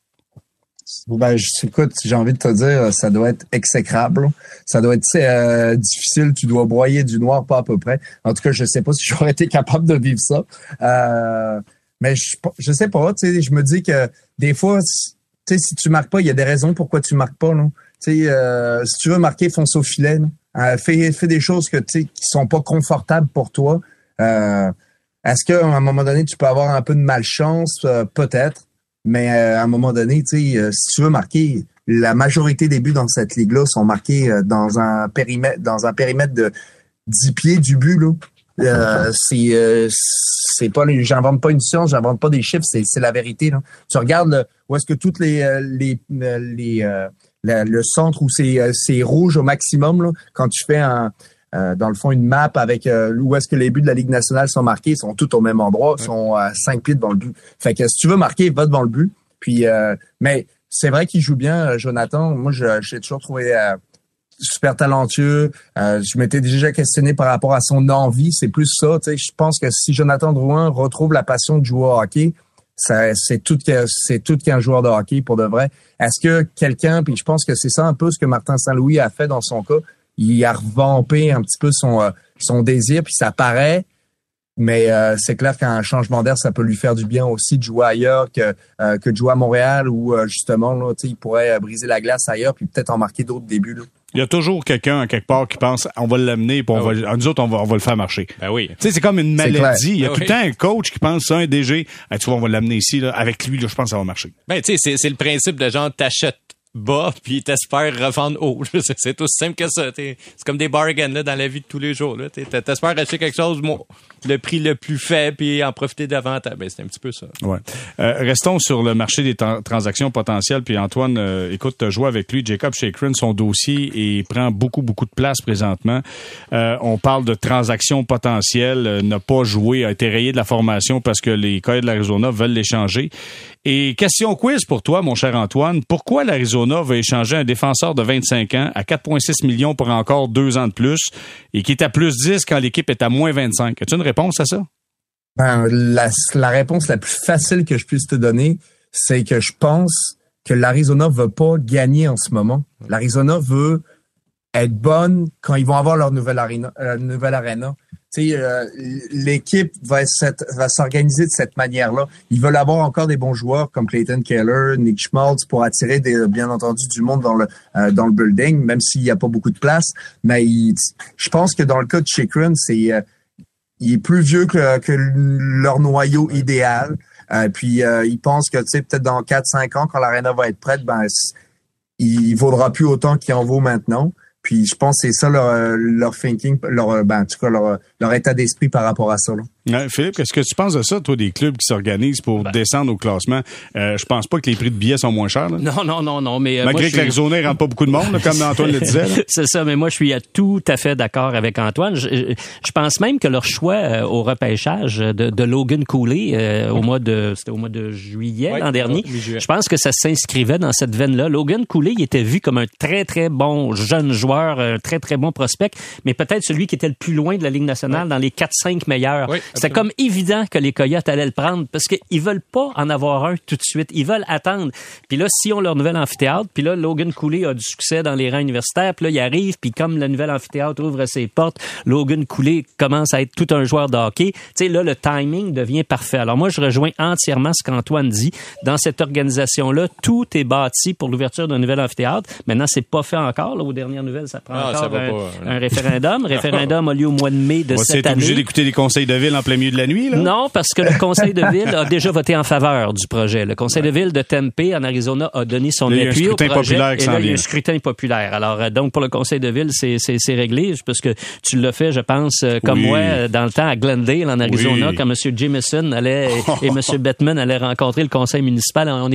Ben, je, écoute, j'ai envie de te dire, ça doit être exécrable. Ça doit être euh, difficile. Tu dois broyer du noir, pas à peu près. En tout cas, je sais pas *laughs* si j'aurais été capable de vivre ça. Euh, mais je, je sais pas. Tu sais, je me dis que des fois, tu sais, si tu marques pas, il y a des raisons pourquoi tu marques pas. Là. Tu sais, euh, si tu veux marquer, fonce au filet. Euh, fais, des choses que tu qui sont pas confortables pour toi. Est-ce qu'à un moment donné, tu peux avoir un peu de malchance? Peut-être. Mais euh, à un moment donné, tu sais, euh, si tu veux marquer, la majorité des buts dans cette ligue-là sont marqués euh, dans un périmètre, dans un périmètre de 10 pieds du but. Là. Euh, c'est, euh, c'est pas, j'invente pas une science, j'invente pas des chiffres, c'est, c'est la vérité. Là. Tu regardes où est-ce que toutes les, les, les le centre où c'est, c'est rouge au maximum là, quand tu fais un euh, dans le fond, une map avec euh, où est-ce que les buts de la Ligue nationale sont marqués, ils sont tous au même endroit, ils sont à cinq pieds devant le but. Fait que si tu veux marquer, va devant le but. Puis, euh, mais c'est vrai qu'il joue bien, euh, Jonathan. Moi, je, je l'ai toujours trouvé euh, super talentueux. Euh, je m'étais déjà questionné par rapport à son envie. C'est plus ça. Tu sais, je pense que si Jonathan Drouin retrouve la passion de jouer au hockey, c'est tout c'est tout qu'un joueur de hockey pour de vrai. Est-ce que quelqu'un, puis je pense que c'est ça un peu ce que Martin Saint-Louis a fait dans son cas, il a revampé un petit peu son euh, son désir, puis ça paraît. Mais euh, c'est clair qu'un changement d'air, ça peut lui faire du bien aussi de jouer ailleurs que euh, que de jouer à Montréal où euh, justement là, tu sais, il pourrait briser la glace ailleurs puis peut-être en marquer d'autres débuts. Là. Il y a toujours quelqu'un, à quelque part, qui pense, on va l'amener, puis on Ah va, nous autres, on va, on va le faire marcher. Ben oui. Tu sais, c'est comme une maladie. Il y a Ah tout oui. le temps un coach qui pense ça, un DG. Hey, tu vois, on va l'amener ici, là. Avec lui, là, je pense que ça va marcher. Ben, tu sais, c'est, c'est le principe de genre, t'achètes bas, *laughs* puis t'espères revendre haut. *laughs* c'est, aussi simple que ça. C'est comme des bargains là, dans la vie de tous les jours. T'espères acheter quelque chose, le prix le plus faible, puis en profiter davantage. Ben, c'est un petit peu ça. Ouais. Euh, restons sur le marché des tran- transactions potentielles. Puis Antoine, euh, écoute, tu joué avec lui, Jacob Chakrin, son dossier et prend beaucoup, beaucoup de place présentement. Euh, on parle de transactions potentielles, n'a pas joué, a été rayé de la formation parce que les Coyotes de l'Arizona veulent l'échanger. Et question quiz pour toi, mon cher Antoine. Pourquoi l'Arizona va échanger un défenseur de 25 ans à 4,6 millions pour encore deux ans de plus et qui est à plus 10 quand l'équipe est à moins 25? As-tu une Ben, la, réponse la plus facile que je puisse te donner, c'est que je pense que l'Arizona veut pas gagner en ce moment. L'Arizona veut être bonne quand ils vont avoir leur nouvelle arena. euh, euh, l'équipe va, s'organiser de cette manière-là. Ils veulent avoir encore des bons joueurs comme Clayton Keller, Nick Schmaltz pour attirer bien entendu du monde dans le euh, building, même s'il n'y a pas beaucoup de place. Mais je pense que dans le cas de Chikrin, c'est il est plus vieux que, que leur noyau idéal. Euh, puis euh, ils pensent que tu sais peut-être dans 4-5 ans quand l'arena va être prête, ben il vaudra plus autant qu'il en vaut maintenant. Puis je pense que c'est ça leur, euh, leur thinking, leur euh, ben, en tout cas leur, leur état d'esprit par rapport à ça. Là. Ouais, Philippe, qu'est-ce que tu penses de ça, toi, des clubs qui s'organisent pour descendre au classement? Euh, je pense pas que les prix de billets sont moins chers. Là. *laughs* Non, non, non, non, mais euh, Malgré que suis- l'Arizona ne rentre pas beaucoup de monde, là, comme *laughs* Antoine le disait. *laughs* C'est ça, mais moi, je suis à tout à fait d'accord avec Antoine. Je, je- je pense même que leur choix euh, au repêchage de, de Logan Cooley euh, au mois de c'était au mois de juillet Ouais, l'an dernier, je pense que ça s'inscrivait dans cette veine-là. Logan Cooley il était vu comme un très très bon jeune joueur, un très très bon prospect, mais peut-être celui qui était le plus loin de la Ligue nationale dans les 4-5 meilleurs. C'est comme évident que les Coyotes allaient le prendre parce qu'ils veulent pas en avoir un tout de suite. Ils veulent attendre. Puis là, si on leur nouvel amphithéâtre, puis là, Logan Cooley a du succès dans les rangs universitaires, puis là, il arrive, puis comme le nouvel amphithéâtre ouvre ses portes, Logan Cooley commence à être tout un joueur de hockey. Tu sais, là, le timing devient parfait. Alors moi, je rejoins entièrement ce qu'Antoine dit. Dans cette organisation-là, tout est bâti pour l'ouverture d'un nouvel amphithéâtre. Maintenant, c'est pas fait encore. Là, aux dernières nouvelles, ça prend Ah, encore va un, pas, un référendum. *laughs* référendum a lieu au mois de mai de va cette année. obligé d'écouter les conseils de ville en plein milieu de la nuit, là? Non, parce que le conseil de ville a déjà voté en faveur du projet. Le conseil de ville de Tempe, en Arizona, a donné son Là, il y a un appui au scrutin projet. populaire qui s'en là, il y a vient. un scrutin populaire. Alors, euh, donc, pour le conseil de ville, c'est, réglé, parce que tu l'as fait, je pense, euh, comme Oui. moi, euh, dans le temps, à Glendale, en Arizona, Oui. quand M. Jameson allait et, *laughs* M. Bettman allaient rencontrer le conseil municipal. On,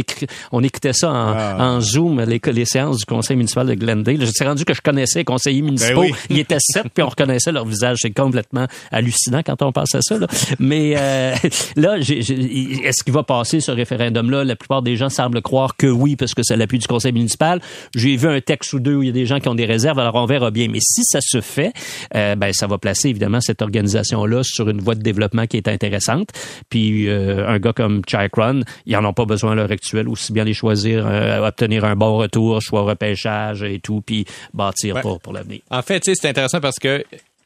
on écoutait ça en, Ah. en Zoom, les, les séances du conseil municipal de Glendale. Je suis rendu que je connaissais les conseillers municipaux. Ben oui. Ils étaient sept, puis on reconnaissait leur visage. C'est complètement hallucinant quand on pense à ça. Là. Mais euh, *laughs* là, est-ce qu'il va passer ce référendum-là? La plupart des gens semblent croire que oui, parce que c'est l'appui du conseil municipal. J'ai vu un texte ou deux où il y a des gens qui ont des réserves, alors on verra bien. Mais si ça se fait, euh, ben ça va placer évidemment cette organisation-là sur une voie de développement qui est intéressante. Puis euh, un gars comme Chikron, ils en ont pas besoin à l'heure actuelle, aussi bien les choisir, obtenir un bon retour, choix repêchage et tout, puis bâtir pour, pour l'avenir. En fait, c'est intéressant parce que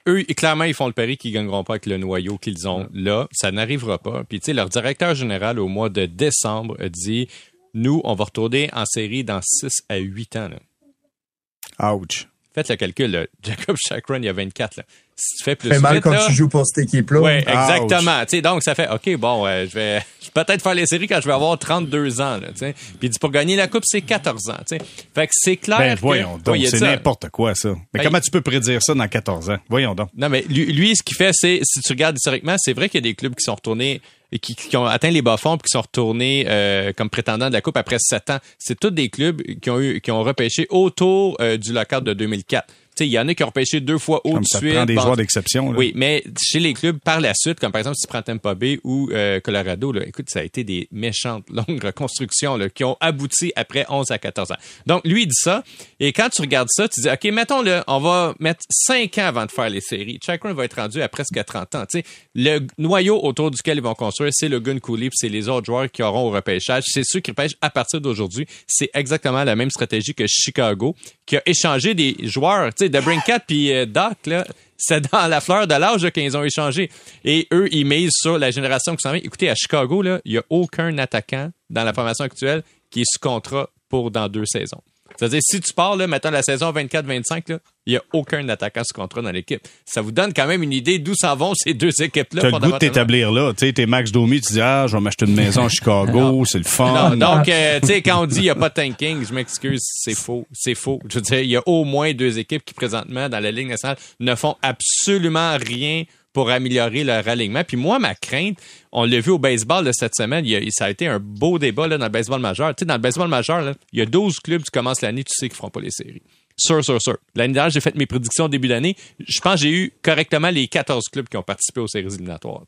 eux, clairement, ils font le pari qu'ils gagneront pas avec le noyau qu'ils ont là. Ça n'arrivera pas. Puis, tu sais, leur directeur général, au mois de décembre, a dit, nous, on va retourner en série dans 6 à 8 ans. là. Ouch. Faites le calcul, là. *laughs* Jacob Chakron, il y a 24. Là. Si tu fais plus Ça fait mal vite, quand là, tu joues pour cette équipe-là. Ouais, Ouch. exactement. Tu sais, donc ça fait OK, bon, euh, je vais je vais peut-être faire les séries quand je vais avoir 32 ans là, tu sais. Puis pour gagner la coupe, c'est 14 ans, tu sais. Fait que c'est clair Ben, que- voyons Ouais, donc, c'est n'importe quoi, ça. Mais Ben, comment tu peux prédire ça dans 14 ans? Voyons donc. Non, mais lui, lui, ce qu'il fait, c'est, si tu regardes historiquement, c'est vrai qu'il y a des clubs qui sont retournés et qui, qui ont atteint les bas-fonds puis qui sont retournés euh, comme prétendants de la Coupe après sept ans. C'est tous des clubs qui ont eu qui ont repêché autour euh, du local de 2004. Il y en a qui ont repêché deux fois Comme au-dessus. ça te prend des Bon, joueurs d'exception. Oui, mais chez les clubs, par la suite, comme par exemple si tu prends Tampa Bay ou euh, Colorado, là, écoute, ça a été des méchantes *laughs* longues reconstructions là, qui ont abouti après 11 à 14 ans. Donc, lui, il dit ça. Et quand tu regardes ça, tu dis, OK, mettons-le, on va mettre 5 ans avant de faire les séries. Chakron va être rendu à presque 30 ans. Le noyau autour duquel ils vont construire, c'est le Gun Cooley, puis c'est les autres joueurs qui auront au repêchage. C'est ceux qui repêchent à partir d'aujourd'hui. C'est exactement la même stratégie que Chicago, qui a échangé des joueurs. Tu sais, DeBrincat puis euh, Doc, là, c'est dans la fleur de l'âge qu'ils ont échangé. Et eux, ils misent sur la génération qui s'en vient. Écoutez, à Chicago, il n'y a aucun attaquant dans la formation actuelle qui est sous contrat pour dans deux saisons. C'est-à-dire, si tu pars, là, mettons la saison 24-25, là, il n'y a aucun attaquant sous contrat dans l'équipe. Ça vous donne quand même une idée d'où s'en vont ces deux équipes-là. T'as le goût de t'établir là. Tu sais, t'es Max Domi, tu dis, ah, je vais m'acheter une maison à Chicago, c'est le fun. Non, donc, euh, tu sais, quand on dit il n'y a pas de tanking, je m'excuse, c'est faux. C'est faux. Je veux dire, il y a au moins deux équipes qui, présentement, dans la Ligue nationale, ne font absolument rien pour améliorer leur alignement. Puis moi, ma crainte, on l'a vu au baseball de cette semaine, il a- ça a été un beau débat dans le baseball majeur. Tu sais, dans le baseball majeur, il y a 12 clubs qui commencent l'année, tu sais qu'ils ne feront pas les séries. Sûr, sûr, sûr. L'année dernière, j'ai fait mes prédictions au début d'année. Je pense que j'ai eu correctement les 14 clubs qui ont participé aux séries éliminatoires.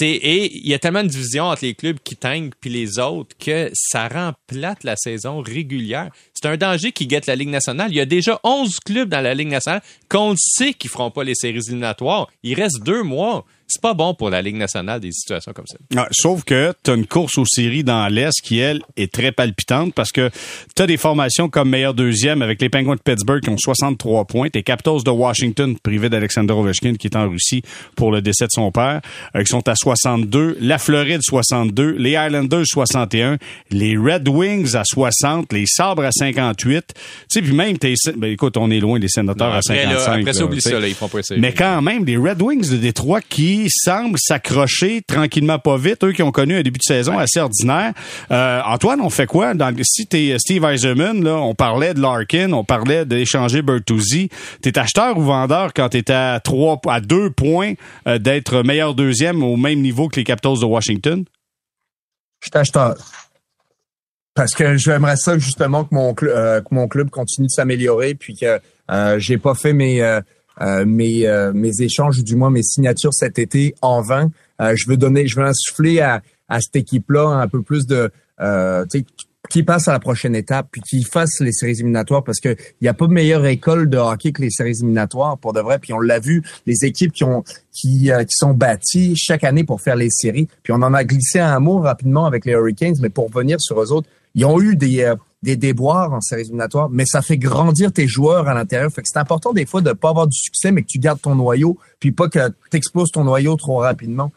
Et il y a tellement de division entre les clubs qui tanguent puis les autres que ça rend plate la saison régulière. C'est un danger qui guette la Ligue nationale. Il y a déjà 11 clubs dans la Ligue nationale qu'on sait qu'ils feront pas les séries éliminatoires. Il reste deux mois. C'est pas bon pour la Ligue nationale des situations comme ça. Ah, sauf que tu as une course aux séries dans l'Est qui, elle, est très palpitante parce que tu as des formations comme meilleur deuxième avec les Penguins de Pittsburgh qui ont 63 points, tes Capitals de Washington, privé d'Alexander Ovechkin qui est en Russie pour le décès de son père, euh, qui sont à 62, la Floride 62, les Islanders 61, les Red Wings à 60, les Sabres à 58. Tu sais, puis même, t'es, ben, écoute, on est loin des sénateurs Non, à après, 55. là, après ça, là, oublie tu sais. ça, là, ils feront pas les séries. Mais quand même, les Red Wings de Détroit qui semblent s'accrocher tranquillement pas vite, eux qui ont connu un début de saison assez ordinaire. Euh, Antoine, on fait quoi? Dans, si t'es Steve Eiserman, là, on parlait de Larkin, on parlait d'échanger Bertuzzi. T'es acheteur ou vendeur quand t'es à trois, à deux points euh, d'être meilleur deuxième au même niveau que les Capitals de Washington? Je suis acheteur. Parce que j'aimerais ça justement que mon, euh, que mon club continue de s'améliorer, puis que euh, j'ai pas fait mes mes euh, mes échanges ou du moins mes signatures cet été en vain. Euh, je veux donner, je veux insuffler à, à cette équipe-là un peu plus de, euh, qui passe à la prochaine étape, puis qui fasse les séries éliminatoires, parce que il n'y a pas meilleure école de hockey que les séries éliminatoires, pour de vrai. Puis on l'a vu, les équipes qui ont qui, euh, qui sont bâties chaque année pour faire les séries. Puis on en a glissé un mot rapidement avec les Hurricanes, mais pour venir sur eux autres, ils ont eu des euh, des déboires en séries éliminatoires, mais ça fait grandir tes joueurs à l'intérieur. C'est important des fois de pas avoir du succès, mais que tu gardes ton noyau, puis pas que tu exploses ton noyau trop rapidement.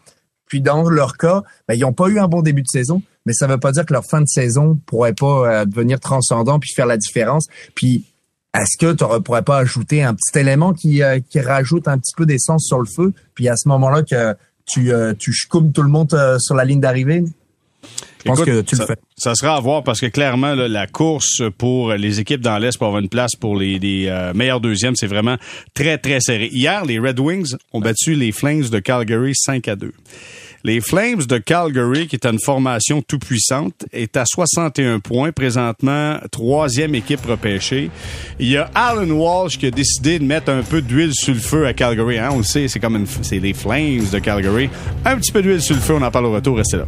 Puis dans leur cas, ben, ils n'ont pas eu un bon début de saison, mais ça ne veut pas dire que leur fin de saison pourrait pas euh, devenir transcendant puis faire la différence. Puis est-ce que tu ne pourrais pas ajouter un petit élément qui, euh, qui rajoute un petit peu d'essence sur le feu, puis à ce moment-là que tu, euh, tout le monde sur la ligne d'arrivée? Je pense que tu ça, le fais. Ça sera à voir parce que clairement, la course pour les équipes dans l'Est pour avoir une place pour les, meilleurs deuxièmes, c'est vraiment très, très serré. Hier, les Red Wings ont battu les Flames de Calgary 5 à 2. Les Flames de Calgary, qui est une formation tout puissante, est à 61 points, présentement troisième équipe repêchée. Il y a Alan Walsh qui a décidé de mettre un peu d'huile sur le feu à Calgary. Hein? On le sait, c'est comme une, c'est les Flames de Calgary. Un petit peu d'huile sur le feu, on en parle au retour, restez là.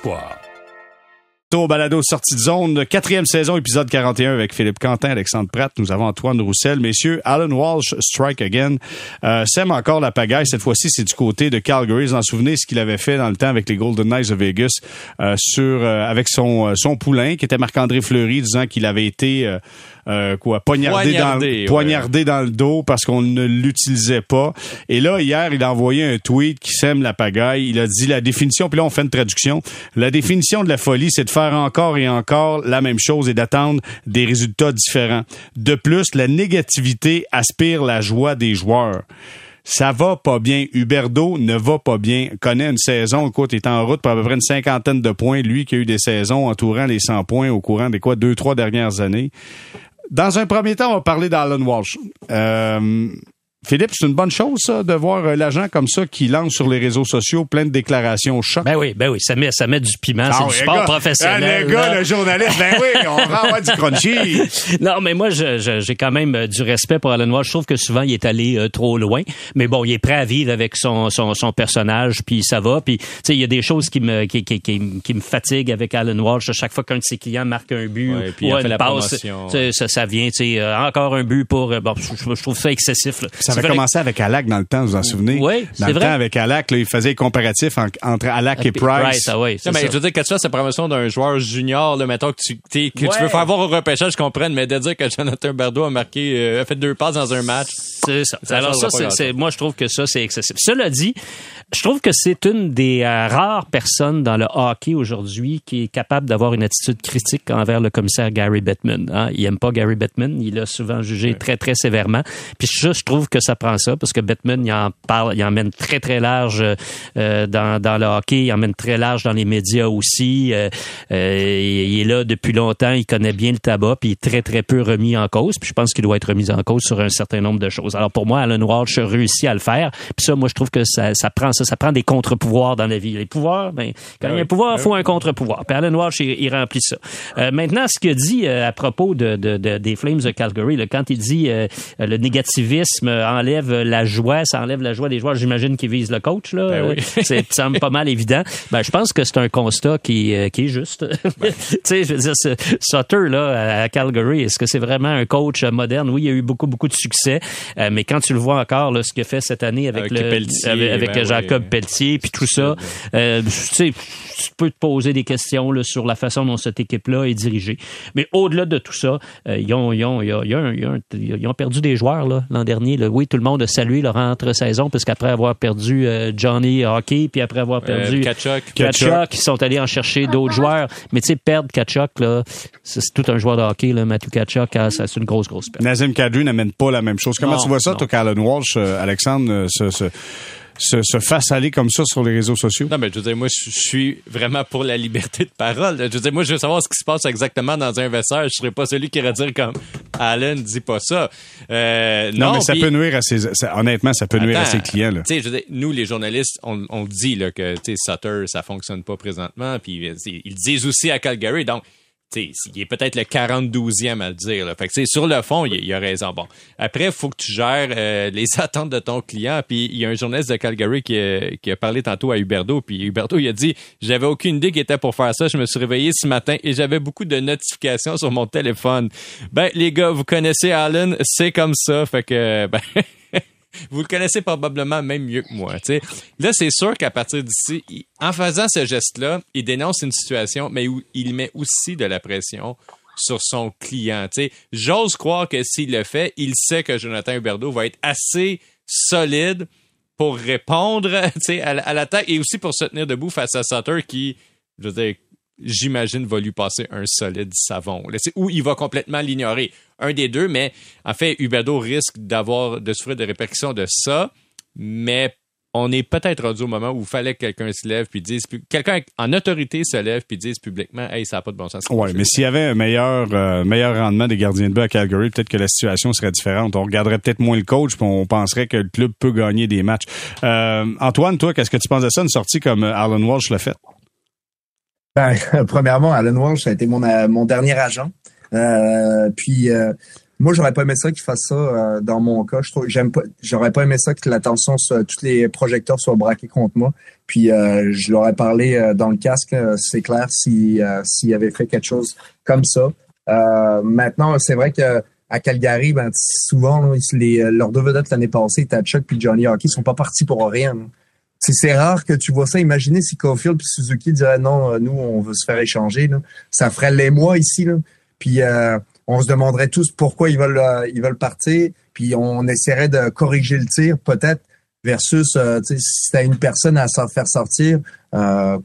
l'espoir. Au balado sortie de zone, quatrième saison, épisode 41 avec Philippe Quentin, Alexandre Pratt. Nous avons Antoine Roussel. Messieurs, Alan Walsh, strike again. Euh, sème encore la pagaille. Cette fois-ci, c'est du côté de Calgary. Vous en souvenez ce qu'il avait fait dans le temps avec les Golden Knights de Vegas euh, sur euh, avec son, son poulain, qui était Marc-André Fleury, disant qu'il avait été euh, quoi, poignardé, Poignardé, dans, poignardé dans le dos parce qu'on ne l'utilisait pas. Et là, hier, il a envoyé un tweet qui sème la pagaille. Il a dit la définition, puis là, on fait une traduction. La définition de la folie, c'est de faire encore et encore la même chose et d'attendre des résultats différents. De plus, la négativité aspire la joie des joueurs ça va pas bien. Huberdo ne va pas bien. Connaît une saison, écoute, est en route pour à peu près une cinquantaine de points. Lui qui a eu des saisons entourant les 100 points au courant des quoi, deux, trois dernières années. Dans un premier temps, on va parler d'Alan Walsh. Euh, Philippe, c'est une bonne chose, ça, de voir euh, l'agent comme ça qui lance sur les réseaux sociaux plein de déclarations choc. Ben oui, ben oui, ça met, ça met du piment, c'est Ah du oui, sport gars, professionnel. ah, le gars, le journaliste, ben oui, on avoir du crunchy. *laughs* Non, mais moi, je- je- j'ai quand même euh, du respect pour Alan Walsh. Je trouve que souvent, il est allé euh, trop loin. Mais bon, il est prêt à vivre avec son, son, son personnage, puis ça va. Puis, tu sais, il y a des choses qui me, qui, qui, qui, qui me fatiguent avec Alan Walsh. À chaque fois qu'un de ses clients marque un but Ouais, puis il ou une la passe, ça, ça vient, tu sais, encore un but pour... bon, je, je trouve ça excessif. là. Ça avait commencé avec Alak dans le temps, vous vous en souvenez? Oui, Dans c'est le vrai. temps, avec Alak, là, il faisait les comparatifs en- entre Alak et Puis Price. ah Non, c'est mais ça. je veux dire, quand tu fais cette promotion d'un joueur junior, là, mettons que tu, t'es- que Ouais. tu veux faire voir au repêchage, je comprends, mais de dire que Jonathan Berdo a marqué, euh, a fait deux passes dans un match. C'est ça. Ça Alors ça, changera pas c'est, grand-chose. c'est- moi, je trouve que ça, c'est excessif. Cela dit, je trouve que c'est une des euh, rares personnes dans le hockey aujourd'hui qui est capable d'avoir une attitude critique envers le commissaire Gary Bettman. Hein. Il aime pas Gary Bettman. Il l'a souvent jugé très, très sévèrement. Puis ça, je trouve que ça prend ça parce que Bettman, il en parle, il emmène très, très large euh, dans, dans le hockey. Il emmène très large dans les médias aussi. Euh, euh, il est là depuis longtemps. Il connaît bien le tabac. Puis il est très, très peu remis en cause. Puis je pense qu'il doit être remis en cause sur un certain nombre de choses. Alors pour moi, Alan Walsh réussit à le faire. Puis ça, moi, je trouve que ça, ça prend ça. Ça prend des contre-pouvoirs dans la vie. Les pouvoirs, ben, quand il y a un pouvoir, il faut un contre-pouvoir. Puis Alan Walsh, il, il remplit ça. Euh, maintenant, ce qu'il a dit euh, à propos de, de- de- des Flames de Calgary, là, quand il dit euh, le négativisme enlève la joie, ça enlève la joie des joueurs, j'imagine qu'il vise le coach. Là. Ben oui. C'est ça me semble pas mal évident. Ben, je pense que c'est un constat qui, euh, qui est juste. *laughs* tu sais, je veux dire, ce- Sutter, là, à Calgary, est-ce que c'est vraiment un coach euh, moderne? Oui, il y a eu beaucoup, beaucoup de succès, euh, mais quand tu le vois encore, là, ce qu'il a fait cette année avec, Avec le, avec, avec ben Jacob. Pelletier, puis tout ça, euh, tu sais, tu peux te poser des questions là, sur la façon dont cette équipe-là est dirigée. Mais au-delà de tout ça, euh, ils, ont, ils, ils perdu des joueurs là, l'an dernier. là. Oui, tout le monde a salué leur entre-saison, parce qu'après avoir perdu euh, Johnny Hockey, puis après avoir perdu Euh, Kachuk. Kachuk, ils sont allés en chercher d'autres joueurs. Mais tu sais, perdre Kachuk, là, c'est c'est tout un joueur de hockey, là, Matthew Kachuk, hein, ça, c'est une grosse, grosse perte. Nazim Kadri n'amène pas la même chose. Comment Non, tu vois ça, toi, qu'Alan Walsh, euh, Alexandre, euh, ce, ce, se, se fasse aller comme ça sur les réseaux sociaux? Non, mais je veux dire, moi, je suis vraiment pour la liberté de parole. Je veux dire, moi, je veux savoir ce qui se passe exactement dans un vestiaire. Je serais pas celui qui irait dire comme Allen dit pas ça. Euh, Non, non, mais ça peut nuire à ses, ça- honnêtement, ça peut nuire à ses clients, là. Tu sais, je veux dire, nous, les journalistes, on, on dit là, que tu sais, Sutter, ça fonctionne pas présentement. Puis ils le disent aussi à Calgary. Donc, tu sais, il est peut-être le 42e à le dire. Là. Fait que, sur le fond, il, a raison. Bon. Après, il faut que tu gères euh, les *laughs* attentes de ton client. Puis il y a un journaliste de Calgary qui, a- qui a parlé tantôt à Huberdo. Puis Huberdo, il a dit J'avais aucune idée qu'il était pour faire ça. Je me suis réveillé ce matin et j'avais beaucoup de notifications sur mon téléphone. Ben, les gars, vous connaissez Allen, c'est comme ça. Fait que, *laughs* ben. Vous le connaissez probablement même mieux que moi. Là, c'est sûr qu'à partir d'ici, en faisant ce geste-là, il dénonce une situation, mais où il met aussi de la pression sur son client. J'ose croire que s'il le fait, il sait que Jonathan Huberdeau va être assez solide pour répondre *laughs* à, à l'attaque et aussi pour se tenir debout face à Sutter qui, je veux dire, j'imagine, va lui passer un solide savon. Ou il va complètement l'ignorer. Un des deux, mais en fait, Huberdo risque d'avoir de souffrir de répercussions de ça, mais on est peut-être rendu au moment où il fallait que quelqu'un se lève puis dise, quelqu'un en autorité se lève puis dise publiquement, hey, ça n'a pas de bon sens. Ouais, mais s'il y avait un meilleur, euh, meilleur rendement des gardiens de but à Calgary, peut-être que la situation serait différente. On regarderait peut-être moins le coach, puis on penserait que le club peut gagner des matchs. Euh, Antoine, toi, qu'est-ce que tu penses de ça, une sortie comme euh, Alan Walsh l'a fait? Ben, *laughs* premièrement, Alan Walsh, ça a été mon, euh, mon dernier agent. Euh, puis euh, moi, j'aurais pas aimé ça qu'il fasse ça euh, dans mon cas. Je trouve, j'aime pas, j'aurais pas aimé ça que l'attention, tous les projecteurs soient braqués contre moi. Puis euh, je leur ai parlé euh, dans le casque, c'est clair, si s'il avait fait quelque chose comme ça. Maintenant, c'est vrai que à Calgary, ben souvent là, les, leurs deux vedettes l'année passée, Tatchuk puis Johnny Hockey, sont pas partis pour rien. C'est rare que tu vois ça. Imaginez si Caulfield puis Suzuki diraient non, euh, nous on veut se faire échanger. Là. Ça ferait les mois ici. Là. Puis euh, on se demanderait tous pourquoi ils veulent euh, ils veulent partir. Puis on essaierait de corriger le tir peut-être versus euh, tu si t'as une personne à faire sortir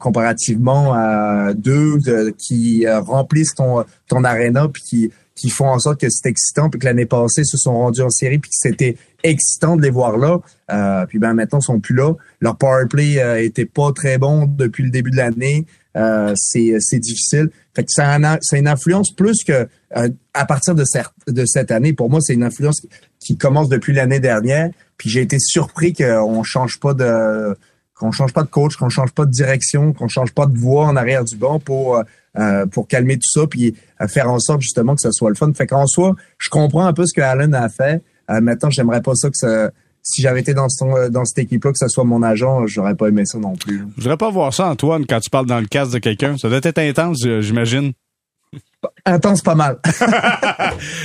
comparativement à deux qui remplissent ton ton aréna puis qui qui font en sorte que c'est excitant puis que l'année passée se sont rendus en série puis que c'était excitant de les voir là. Euh, puis ben maintenant ils sont plus là. Leur power play euh, était pas très bon depuis le début de l'année. Euh, c'est c'est difficile. Fait que ça a, une influence plus que euh, à partir de cette de cette année. Pour moi c'est une influence qui- qui commence depuis l'année dernière. Puis j'ai été surpris qu'on change pas de qu'on change pas de coach, qu'on change pas de direction, qu'on change pas de voix en arrière du banc pour euh, pour calmer tout ça puis euh, faire en sorte justement que ça soit le fun. Fait qu'en soi, je comprends un peu ce que Allen a fait. Euh, maintenant, j'aimerais pas ça que ça si j'avais été dans son, dans cette équipe-là, que ça soit mon agent, j'aurais pas aimé ça non plus. Je voudrais pas voir ça, Antoine, quand tu parles dans le casque de quelqu'un. Ça doit être intense, euh, j'imagine. Intense pas mal.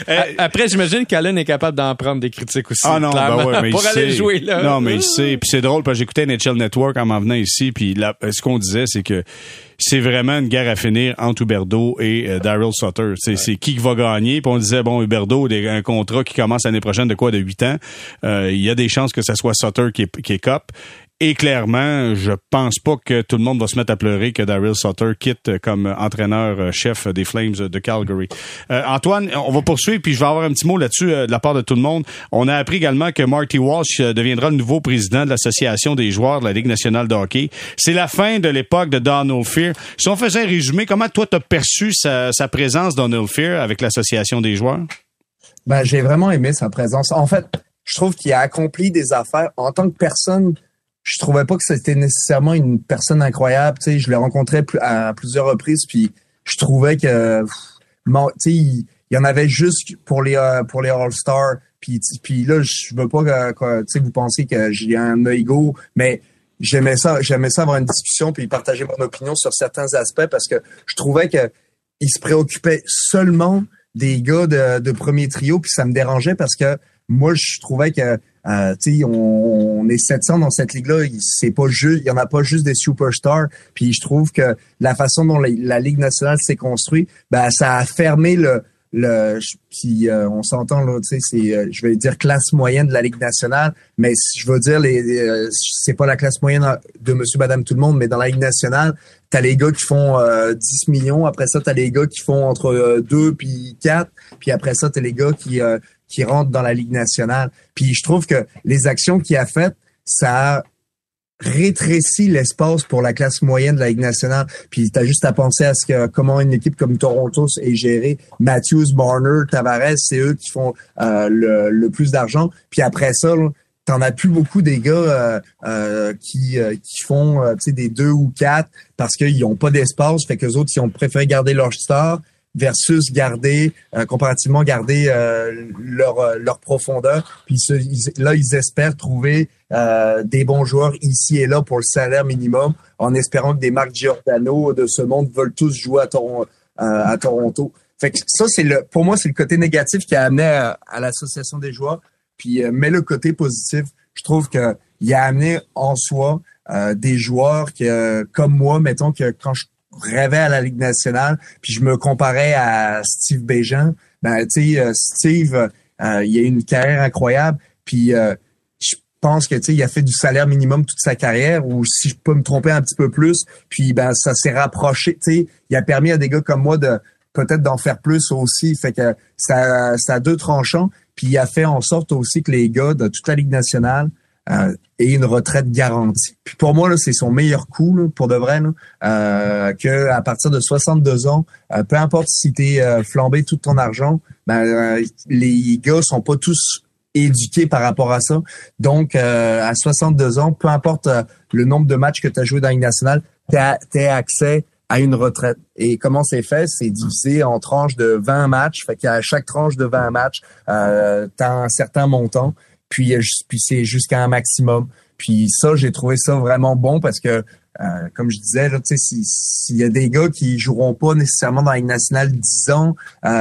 A- *laughs* Après, j'imagine qu'Allen est capable d'en prendre des critiques aussi. Ah non, ben ouais, mais pour il aller sait. jouer là. Non, mais il sait. Puis c'est drôle, parce que j'écoutais NHL Network en m'en venant ici, puis là, ce qu'on disait, c'est que c'est vraiment une guerre à finir entre Huberdo et euh, Daryl Sutter. C'est c'est qui qui va gagner. Puis on disait, bon, Huberdo, un contrat qui commence l'année prochaine de quoi, de 8 ans. Euh, Il y a des chances que ça soit Sutter qui est, qui est cop. Et clairement, je pense pas que tout le monde va se mettre à pleurer que Daryl Sutter quitte comme entraîneur-chef des Flames de Calgary. Euh, Antoine, on va poursuivre, puis je vais avoir un petit mot là-dessus euh, de la part de tout le monde. On a appris également que Marty Walsh euh, deviendra le nouveau président de l'Association des joueurs de la Ligue nationale de hockey. C'est la fin de l'époque de Donald Fear. Si on faisait un résumé, comment toi t'as perçu sa, sa présence, Donald Fear, avec l'Association des joueurs? Ben, j'ai vraiment aimé sa présence. En fait, je trouve qu'il a accompli des affaires en tant que personne. Je trouvais pas que c'était nécessairement une personne incroyable. Tu sais, je l'ai rencontré à plusieurs reprises, puis je trouvais que, tu sais, il, y en avait juste pour les euh, pour les All Stars. Puis, puis là, je veux pas que, que, tu sais, vous pensez que j'ai un ego, mais j'aimais ça, j'aimais ça avoir une discussion puis partager mon opinion sur certains aspects parce que je trouvais que il se préoccupait seulement des gars de, de premier trio, puis ça me dérangeait parce que moi, je trouvais que euh, tu on, on est 700 dans cette ligue-là, c'est pas juste, il y en a pas juste des superstars. Puis je trouve que la façon dont la, ligue nationale s'est construite, ben ça a fermé le le puis euh, on s'entend là, tu sais, c'est euh, je vais dire classe moyenne de la ligue nationale, mais je veux dire les, euh, c'est pas la classe moyenne de Monsieur, Madame, tout le monde, mais dans la ligue nationale, t'as les gars qui font euh, 10 millions, après ça t'as les gars qui font entre euh, 2 puis 4, puis après ça t'as les gars qui euh, qui rentrent dans la ligue nationale. Puis je trouve que les actions qu'il a faites, ça a rétrécit l'espace pour la classe moyenne de la Ligue nationale. Puis t'as juste à penser à ce que comment une équipe comme Toronto est gérée. Matthews, Barner, Tavares, c'est eux qui font euh, le, plus d'argent. Puis après ça, t'en as plus beaucoup des gars euh, euh, qui, qui font des deux ou quatre parce qu'ils ont pas d'espace. Fait que les autres, ils ont préféré garder leur star versus garder comparativement garder leur leur profondeur puis là ils espèrent trouver euh, des bons joueurs ici et là pour le salaire minimum, en espérant que des Marc Giordano de ce monde veulent tous jouer à, euh, à Toronto. Fait que ça, c'est le, pour moi, c'est le côté négatif qui a amené à, l'association des joueurs. Puis, euh, mais le côté positif, je trouve que il a amené en soi des joueurs que, comme moi, mettons que quand je rêvais à la Ligue nationale, puis je me comparais à Steve Béjean, ben tu sais, Steve, il a une carrière incroyable, puis pense que tu sais il a fait du salaire minimum toute sa carrière ou si je peux me tromper un petit peu plus puis ben ça s'est rapproché tu sais il a permis à des gars comme moi de peut-être d'en faire plus aussi fait que ça ça a deux tranchants puis il a fait en sorte aussi que les gars de toute la ligue nationale euh, aient une retraite garantie. Puis pour moi là, c'est son meilleur coup pour de vrai là, euh, que à partir de 62 ans, euh, peu importe si tu es euh, flambé tout ton argent, ben euh, les gars sont pas tous éduqué par rapport à ça. Donc, à 62 ans, peu importe le nombre de matchs que tu as joué dans la nationale, tu as, accès à une retraite. Et comment c'est fait? C'est divisé en tranches de 20 matchs. Fait qu'à chaque tranche de 20 matchs, tu as un certain montant. Puis, euh, puis c'est jusqu'à un maximum. Puis ça, j'ai trouvé ça vraiment bon parce que, comme je disais, s'il y a des gars qui joueront pas nécessairement dans la nationale 10 ans,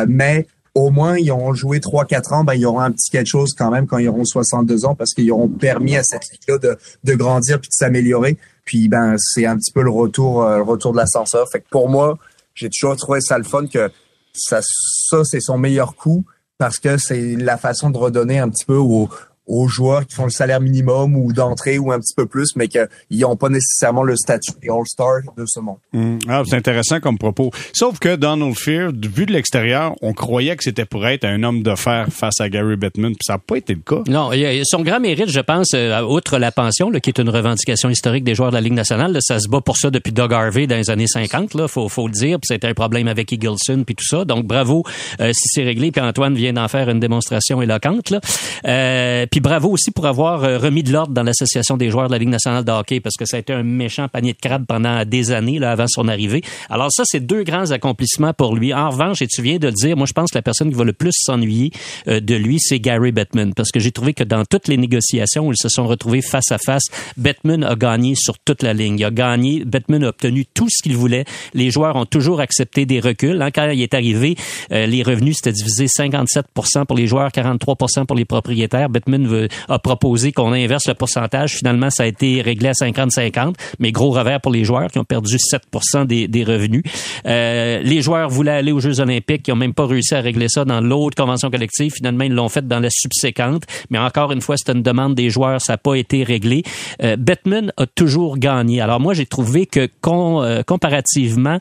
mais au moins, ils auront joué 3-4 ans, ben, ils auront un petit quelque chose quand même quand ils auront 62 ans parce qu'ils auront permis à cette ligue-là de, de grandir puis de s'améliorer. Puis, ben, c'est un petit peu le retour, euh, le retour de l'ascenseur. Fait que pour moi, j'ai toujours trouvé ça le fun que ça, ça c'est son meilleur coup parce que c'est la façon de redonner un petit peu aux, aux joueurs qui font le salaire minimum ou d'entrée ou un petit peu plus, mais qu'ils n'ont pas nécessairement le statut des All-Stars de ce monde. Mmh. Ah, c'est intéressant comme propos. Sauf que Donald Fear, vu de l'extérieur, on croyait que c'était pour être un homme de fer face à Gary Bettman, puis ça n'a pas été le cas. Non, son grand mérite, je pense, euh, outre la pension, là, qui est une revendication historique des joueurs de la Ligue nationale, ça se bat pour ça depuis Doug Harvey dans les années 50, là, faut, faut le dire, puis c'était un problème avec Eagleson puis tout ça. Donc bravo euh, si c'est réglé, puis Antoine vient d'en faire une démonstration éloquente. Là. Euh, puis bravo aussi pour avoir euh, remis de l'ordre dans l'association des joueurs de la Ligue nationale de hockey parce que ça a été un méchant panier de crabe pendant des années là avant son arrivée. Alors ça c'est deux grands accomplissements pour lui. En revanche, et tu viens de le dire, moi je pense que la personne qui va le plus s'ennuyer euh, de lui c'est Gary Bettman parce que j'ai trouvé que dans toutes les négociations où ils se sont retrouvés face à face, Bettman a gagné sur toute la ligne. Il a gagné, Bettman a obtenu tout ce qu'il voulait. Les joueurs ont toujours accepté des reculs. Hein, quand il est arrivé, euh, les revenus c'était divisé 57 pour les joueurs, 43 pour les propriétaires. Bettman veut, a proposé qu'on inverse le pourcentage. Finalement, ça a été réglé à 50-50, mais gros revers pour les joueurs qui ont perdu 7 des, des revenus. Euh, les joueurs voulaient aller aux Jeux olympiques, qui ont même pas réussi à régler ça dans l'autre convention collective. Finalement, ils l'ont fait dans la subséquente, mais encore une fois, c'était une demande des joueurs, ça n'a pas été réglé. Euh, a toujours gagné. Alors moi, j'ai trouvé que euh, comparativement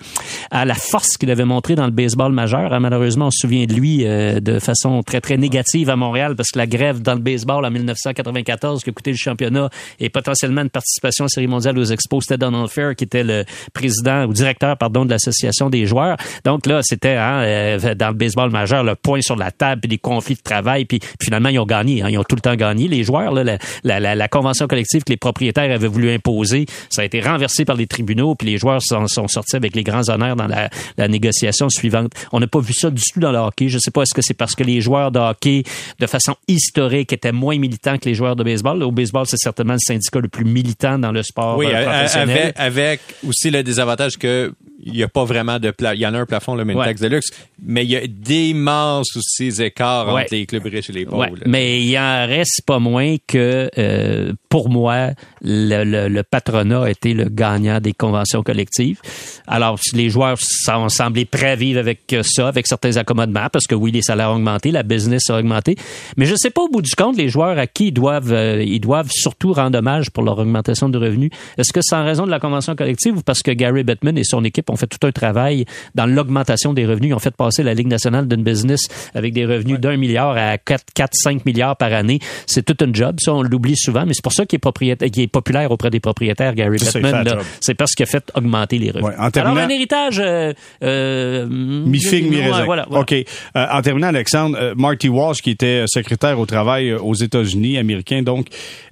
à la force qu'il avait montré dans le baseball majeur, hein, malheureusement, on se souvient de lui euh, de façon très, très négative à Montréal parce que la grève dans le baseball en 1994 qui a le championnat et potentiellement une participation à aux Expos, c'était Donald Fair qui était le président ou directeur pardon de l'association des joueurs. Donc là, c'était hein, euh, dans le baseball majeur le point sur la table, puis des conflits de travail, puis, finalement ils ont gagné. Hein, ils ont tout le temps gagné. Les joueurs, là, la, la, la, convention collective que les propriétaires avaient voulu imposer, ça a été renversé par les tribunaux, puis les joueurs sont, sont sortis avec les grands honneurs dans la, la négociation suivante. On n'a pas vu ça du tout dans le hockey. Je sais pas est-ce que c'est parce que les joueurs de hockey, de façon historique, étaient moins militants que les joueurs de baseball. Au baseball, c'est certainement le syndicat le plus militant dans le sport oui, euh, professionnel. Avec, avec aussi le désavantage que il n'y a pas vraiment de plafond. Il y en a un plafond, le mais taxe de luxe, mais il y a d'immenses aussi écarts entre les clubs riches et les pauvres. Mais il en reste pas moins que, euh, pour moi, le, le, patronat a été le gagnant des conventions collectives. Alors, les joueurs ont semblé prêts à vivre avec ça, avec certains accommodements, parce que oui, les salaires ont augmenté, la business a augmenté. Mais je ne sais pas au bout du compte, les joueurs à qui ils doivent, euh, ils doivent surtout rendre hommage pour leur augmentation de revenus. Est-ce que c'est en raison de la convention collective ou parce que Gary Bettman et son équipe ont fait tout un travail dans l'augmentation des revenus. Ils ont fait passer la Ligue nationale d'une business avec des revenus d'un milliard à 4, 4, 5 milliards par année? C'est tout un job. Ça, on l'oublie souvent, mais c'est pour ça qu'il est, propriétaire, qu'il est populaire auprès des propriétaires, Gary Bettman. là. C'est parce qu'il a fait augmenter les revenus. Ouais, en terminant- Alors, un héritage... Euh, euh, Mi-figue, ouais, mi-raisin. Voilà, voilà. OK. Euh, en terminant, Alexandre, euh, Marty Walsh, qui était secrétaire au travail euh, aux États-Unis, américain, donc,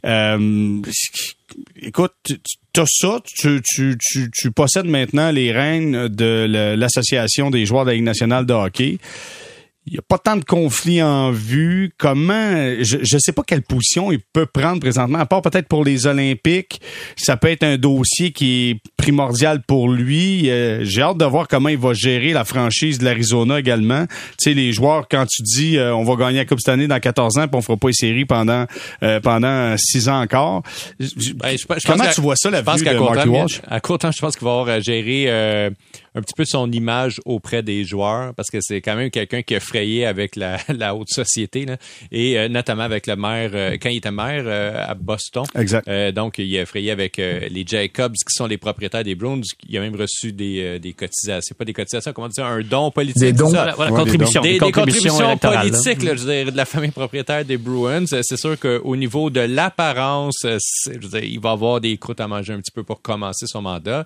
euh, écoute, tu as ça, tu, tu, possèdes maintenant les rênes de l'Association des joueurs de la Ligue nationale de hockey. Il n'y a pas tant de conflits en vue. Comment, je ne sais pas quelle position il peut prendre présentement, à part peut-être pour les Olympiques. Ça peut être un dossier qui est primordial pour lui. Euh, J'ai hâte de voir comment il va gérer la franchise de l'Arizona également. Tu sais, les joueurs, quand tu dis euh, on va gagner la Coupe cette année dans 14 ans, puis on fera pas les séries pendant, euh, pendant 6 ans encore. Ben, je- je comment tu vois ça, la vue de terme, Walsh? À court terme, je pense qu'il va avoir à gérer euh, un petit peu son image auprès des joueurs parce que c'est quand même quelqu'un qui a frayé avec la, *laughs* la haute société là, et euh, notamment avec le maire euh, quand il était maire euh, à Boston. Exact. Euh, donc il a frayé avec euh, les Jacobs qui sont les propriétaires des Bruins. Il a même reçu des, euh, des cotisations, pas des cotisations, comment dire, un don politique. Des dons. ça? Voilà, voilà, Ouais, des contribution, des, des des contributions, contributions politiques là, je veux dire, de la famille propriétaire des Bruins. C'est sûr qu'au niveau de l'apparence, c'est- je veux dire, il va avoir des croûtes à manger un petit peu pour commencer son mandat.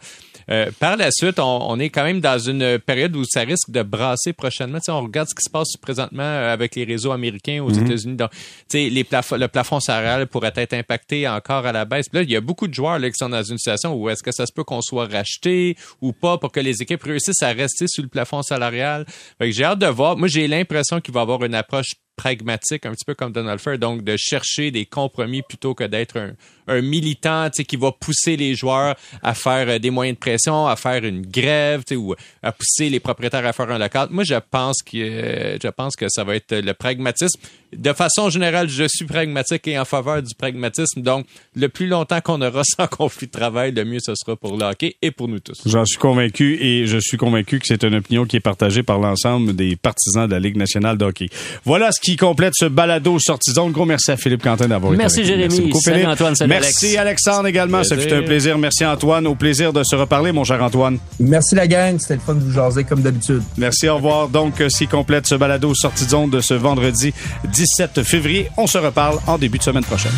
Euh, par la suite, on, on est quand même dans une période où ça risque de brasser prochainement. Tu sais, on regarde ce qui se passe présentement euh, avec les réseaux américains aux États-Unis. Donc, les plafo- le plafond salarial pourrait être impacté encore à la baisse. Puis là, il y a beaucoup de joueurs là, qui sont dans une situation où est-ce que ça se peut qu'on soit racheté ou pas pour que les équipes réussissent à rester sous le plafond salarial. J'ai hâte de voir. Moi, j'ai l'impression qu'il va avoir une approche pragmatique, un petit peu comme Donald Fair, donc de chercher des compromis plutôt que d'être un, militant qui va pousser les joueurs à faire euh, des moyens de pression, à faire une grève ou à pousser les propriétaires à faire un local. Moi, je pense que je pense que ça va être le pragmatisme. De façon générale, je suis pragmatique et en faveur du pragmatisme. Donc, le plus longtemps qu'on aura *laughs* sans conflit de travail, le mieux ce sera pour le hockey et pour nous tous. J'en suis convaincu et je suis convaincu que c'est une opinion qui est partagée par l'ensemble des partisans de la Ligue nationale de. Voilà ce qui complète ce balado sortie zone. Gros merci à Philippe Quentin d'avoir été Merci. Jérémy. beaucoup, Salut, Philippe. Antoine. Salut, Merci Alexandre également. Ça Plaisir. fut un plaisir. Merci Antoine. Au plaisir de se reparler, mon cher Antoine. Merci la gang, c'était le fun de vous jaser comme d'habitude. Merci, au revoir. Donc, euh, ce qui complète ce balado sortie de zone de ce vendredi 17 février. On se reparle en début de semaine prochaine.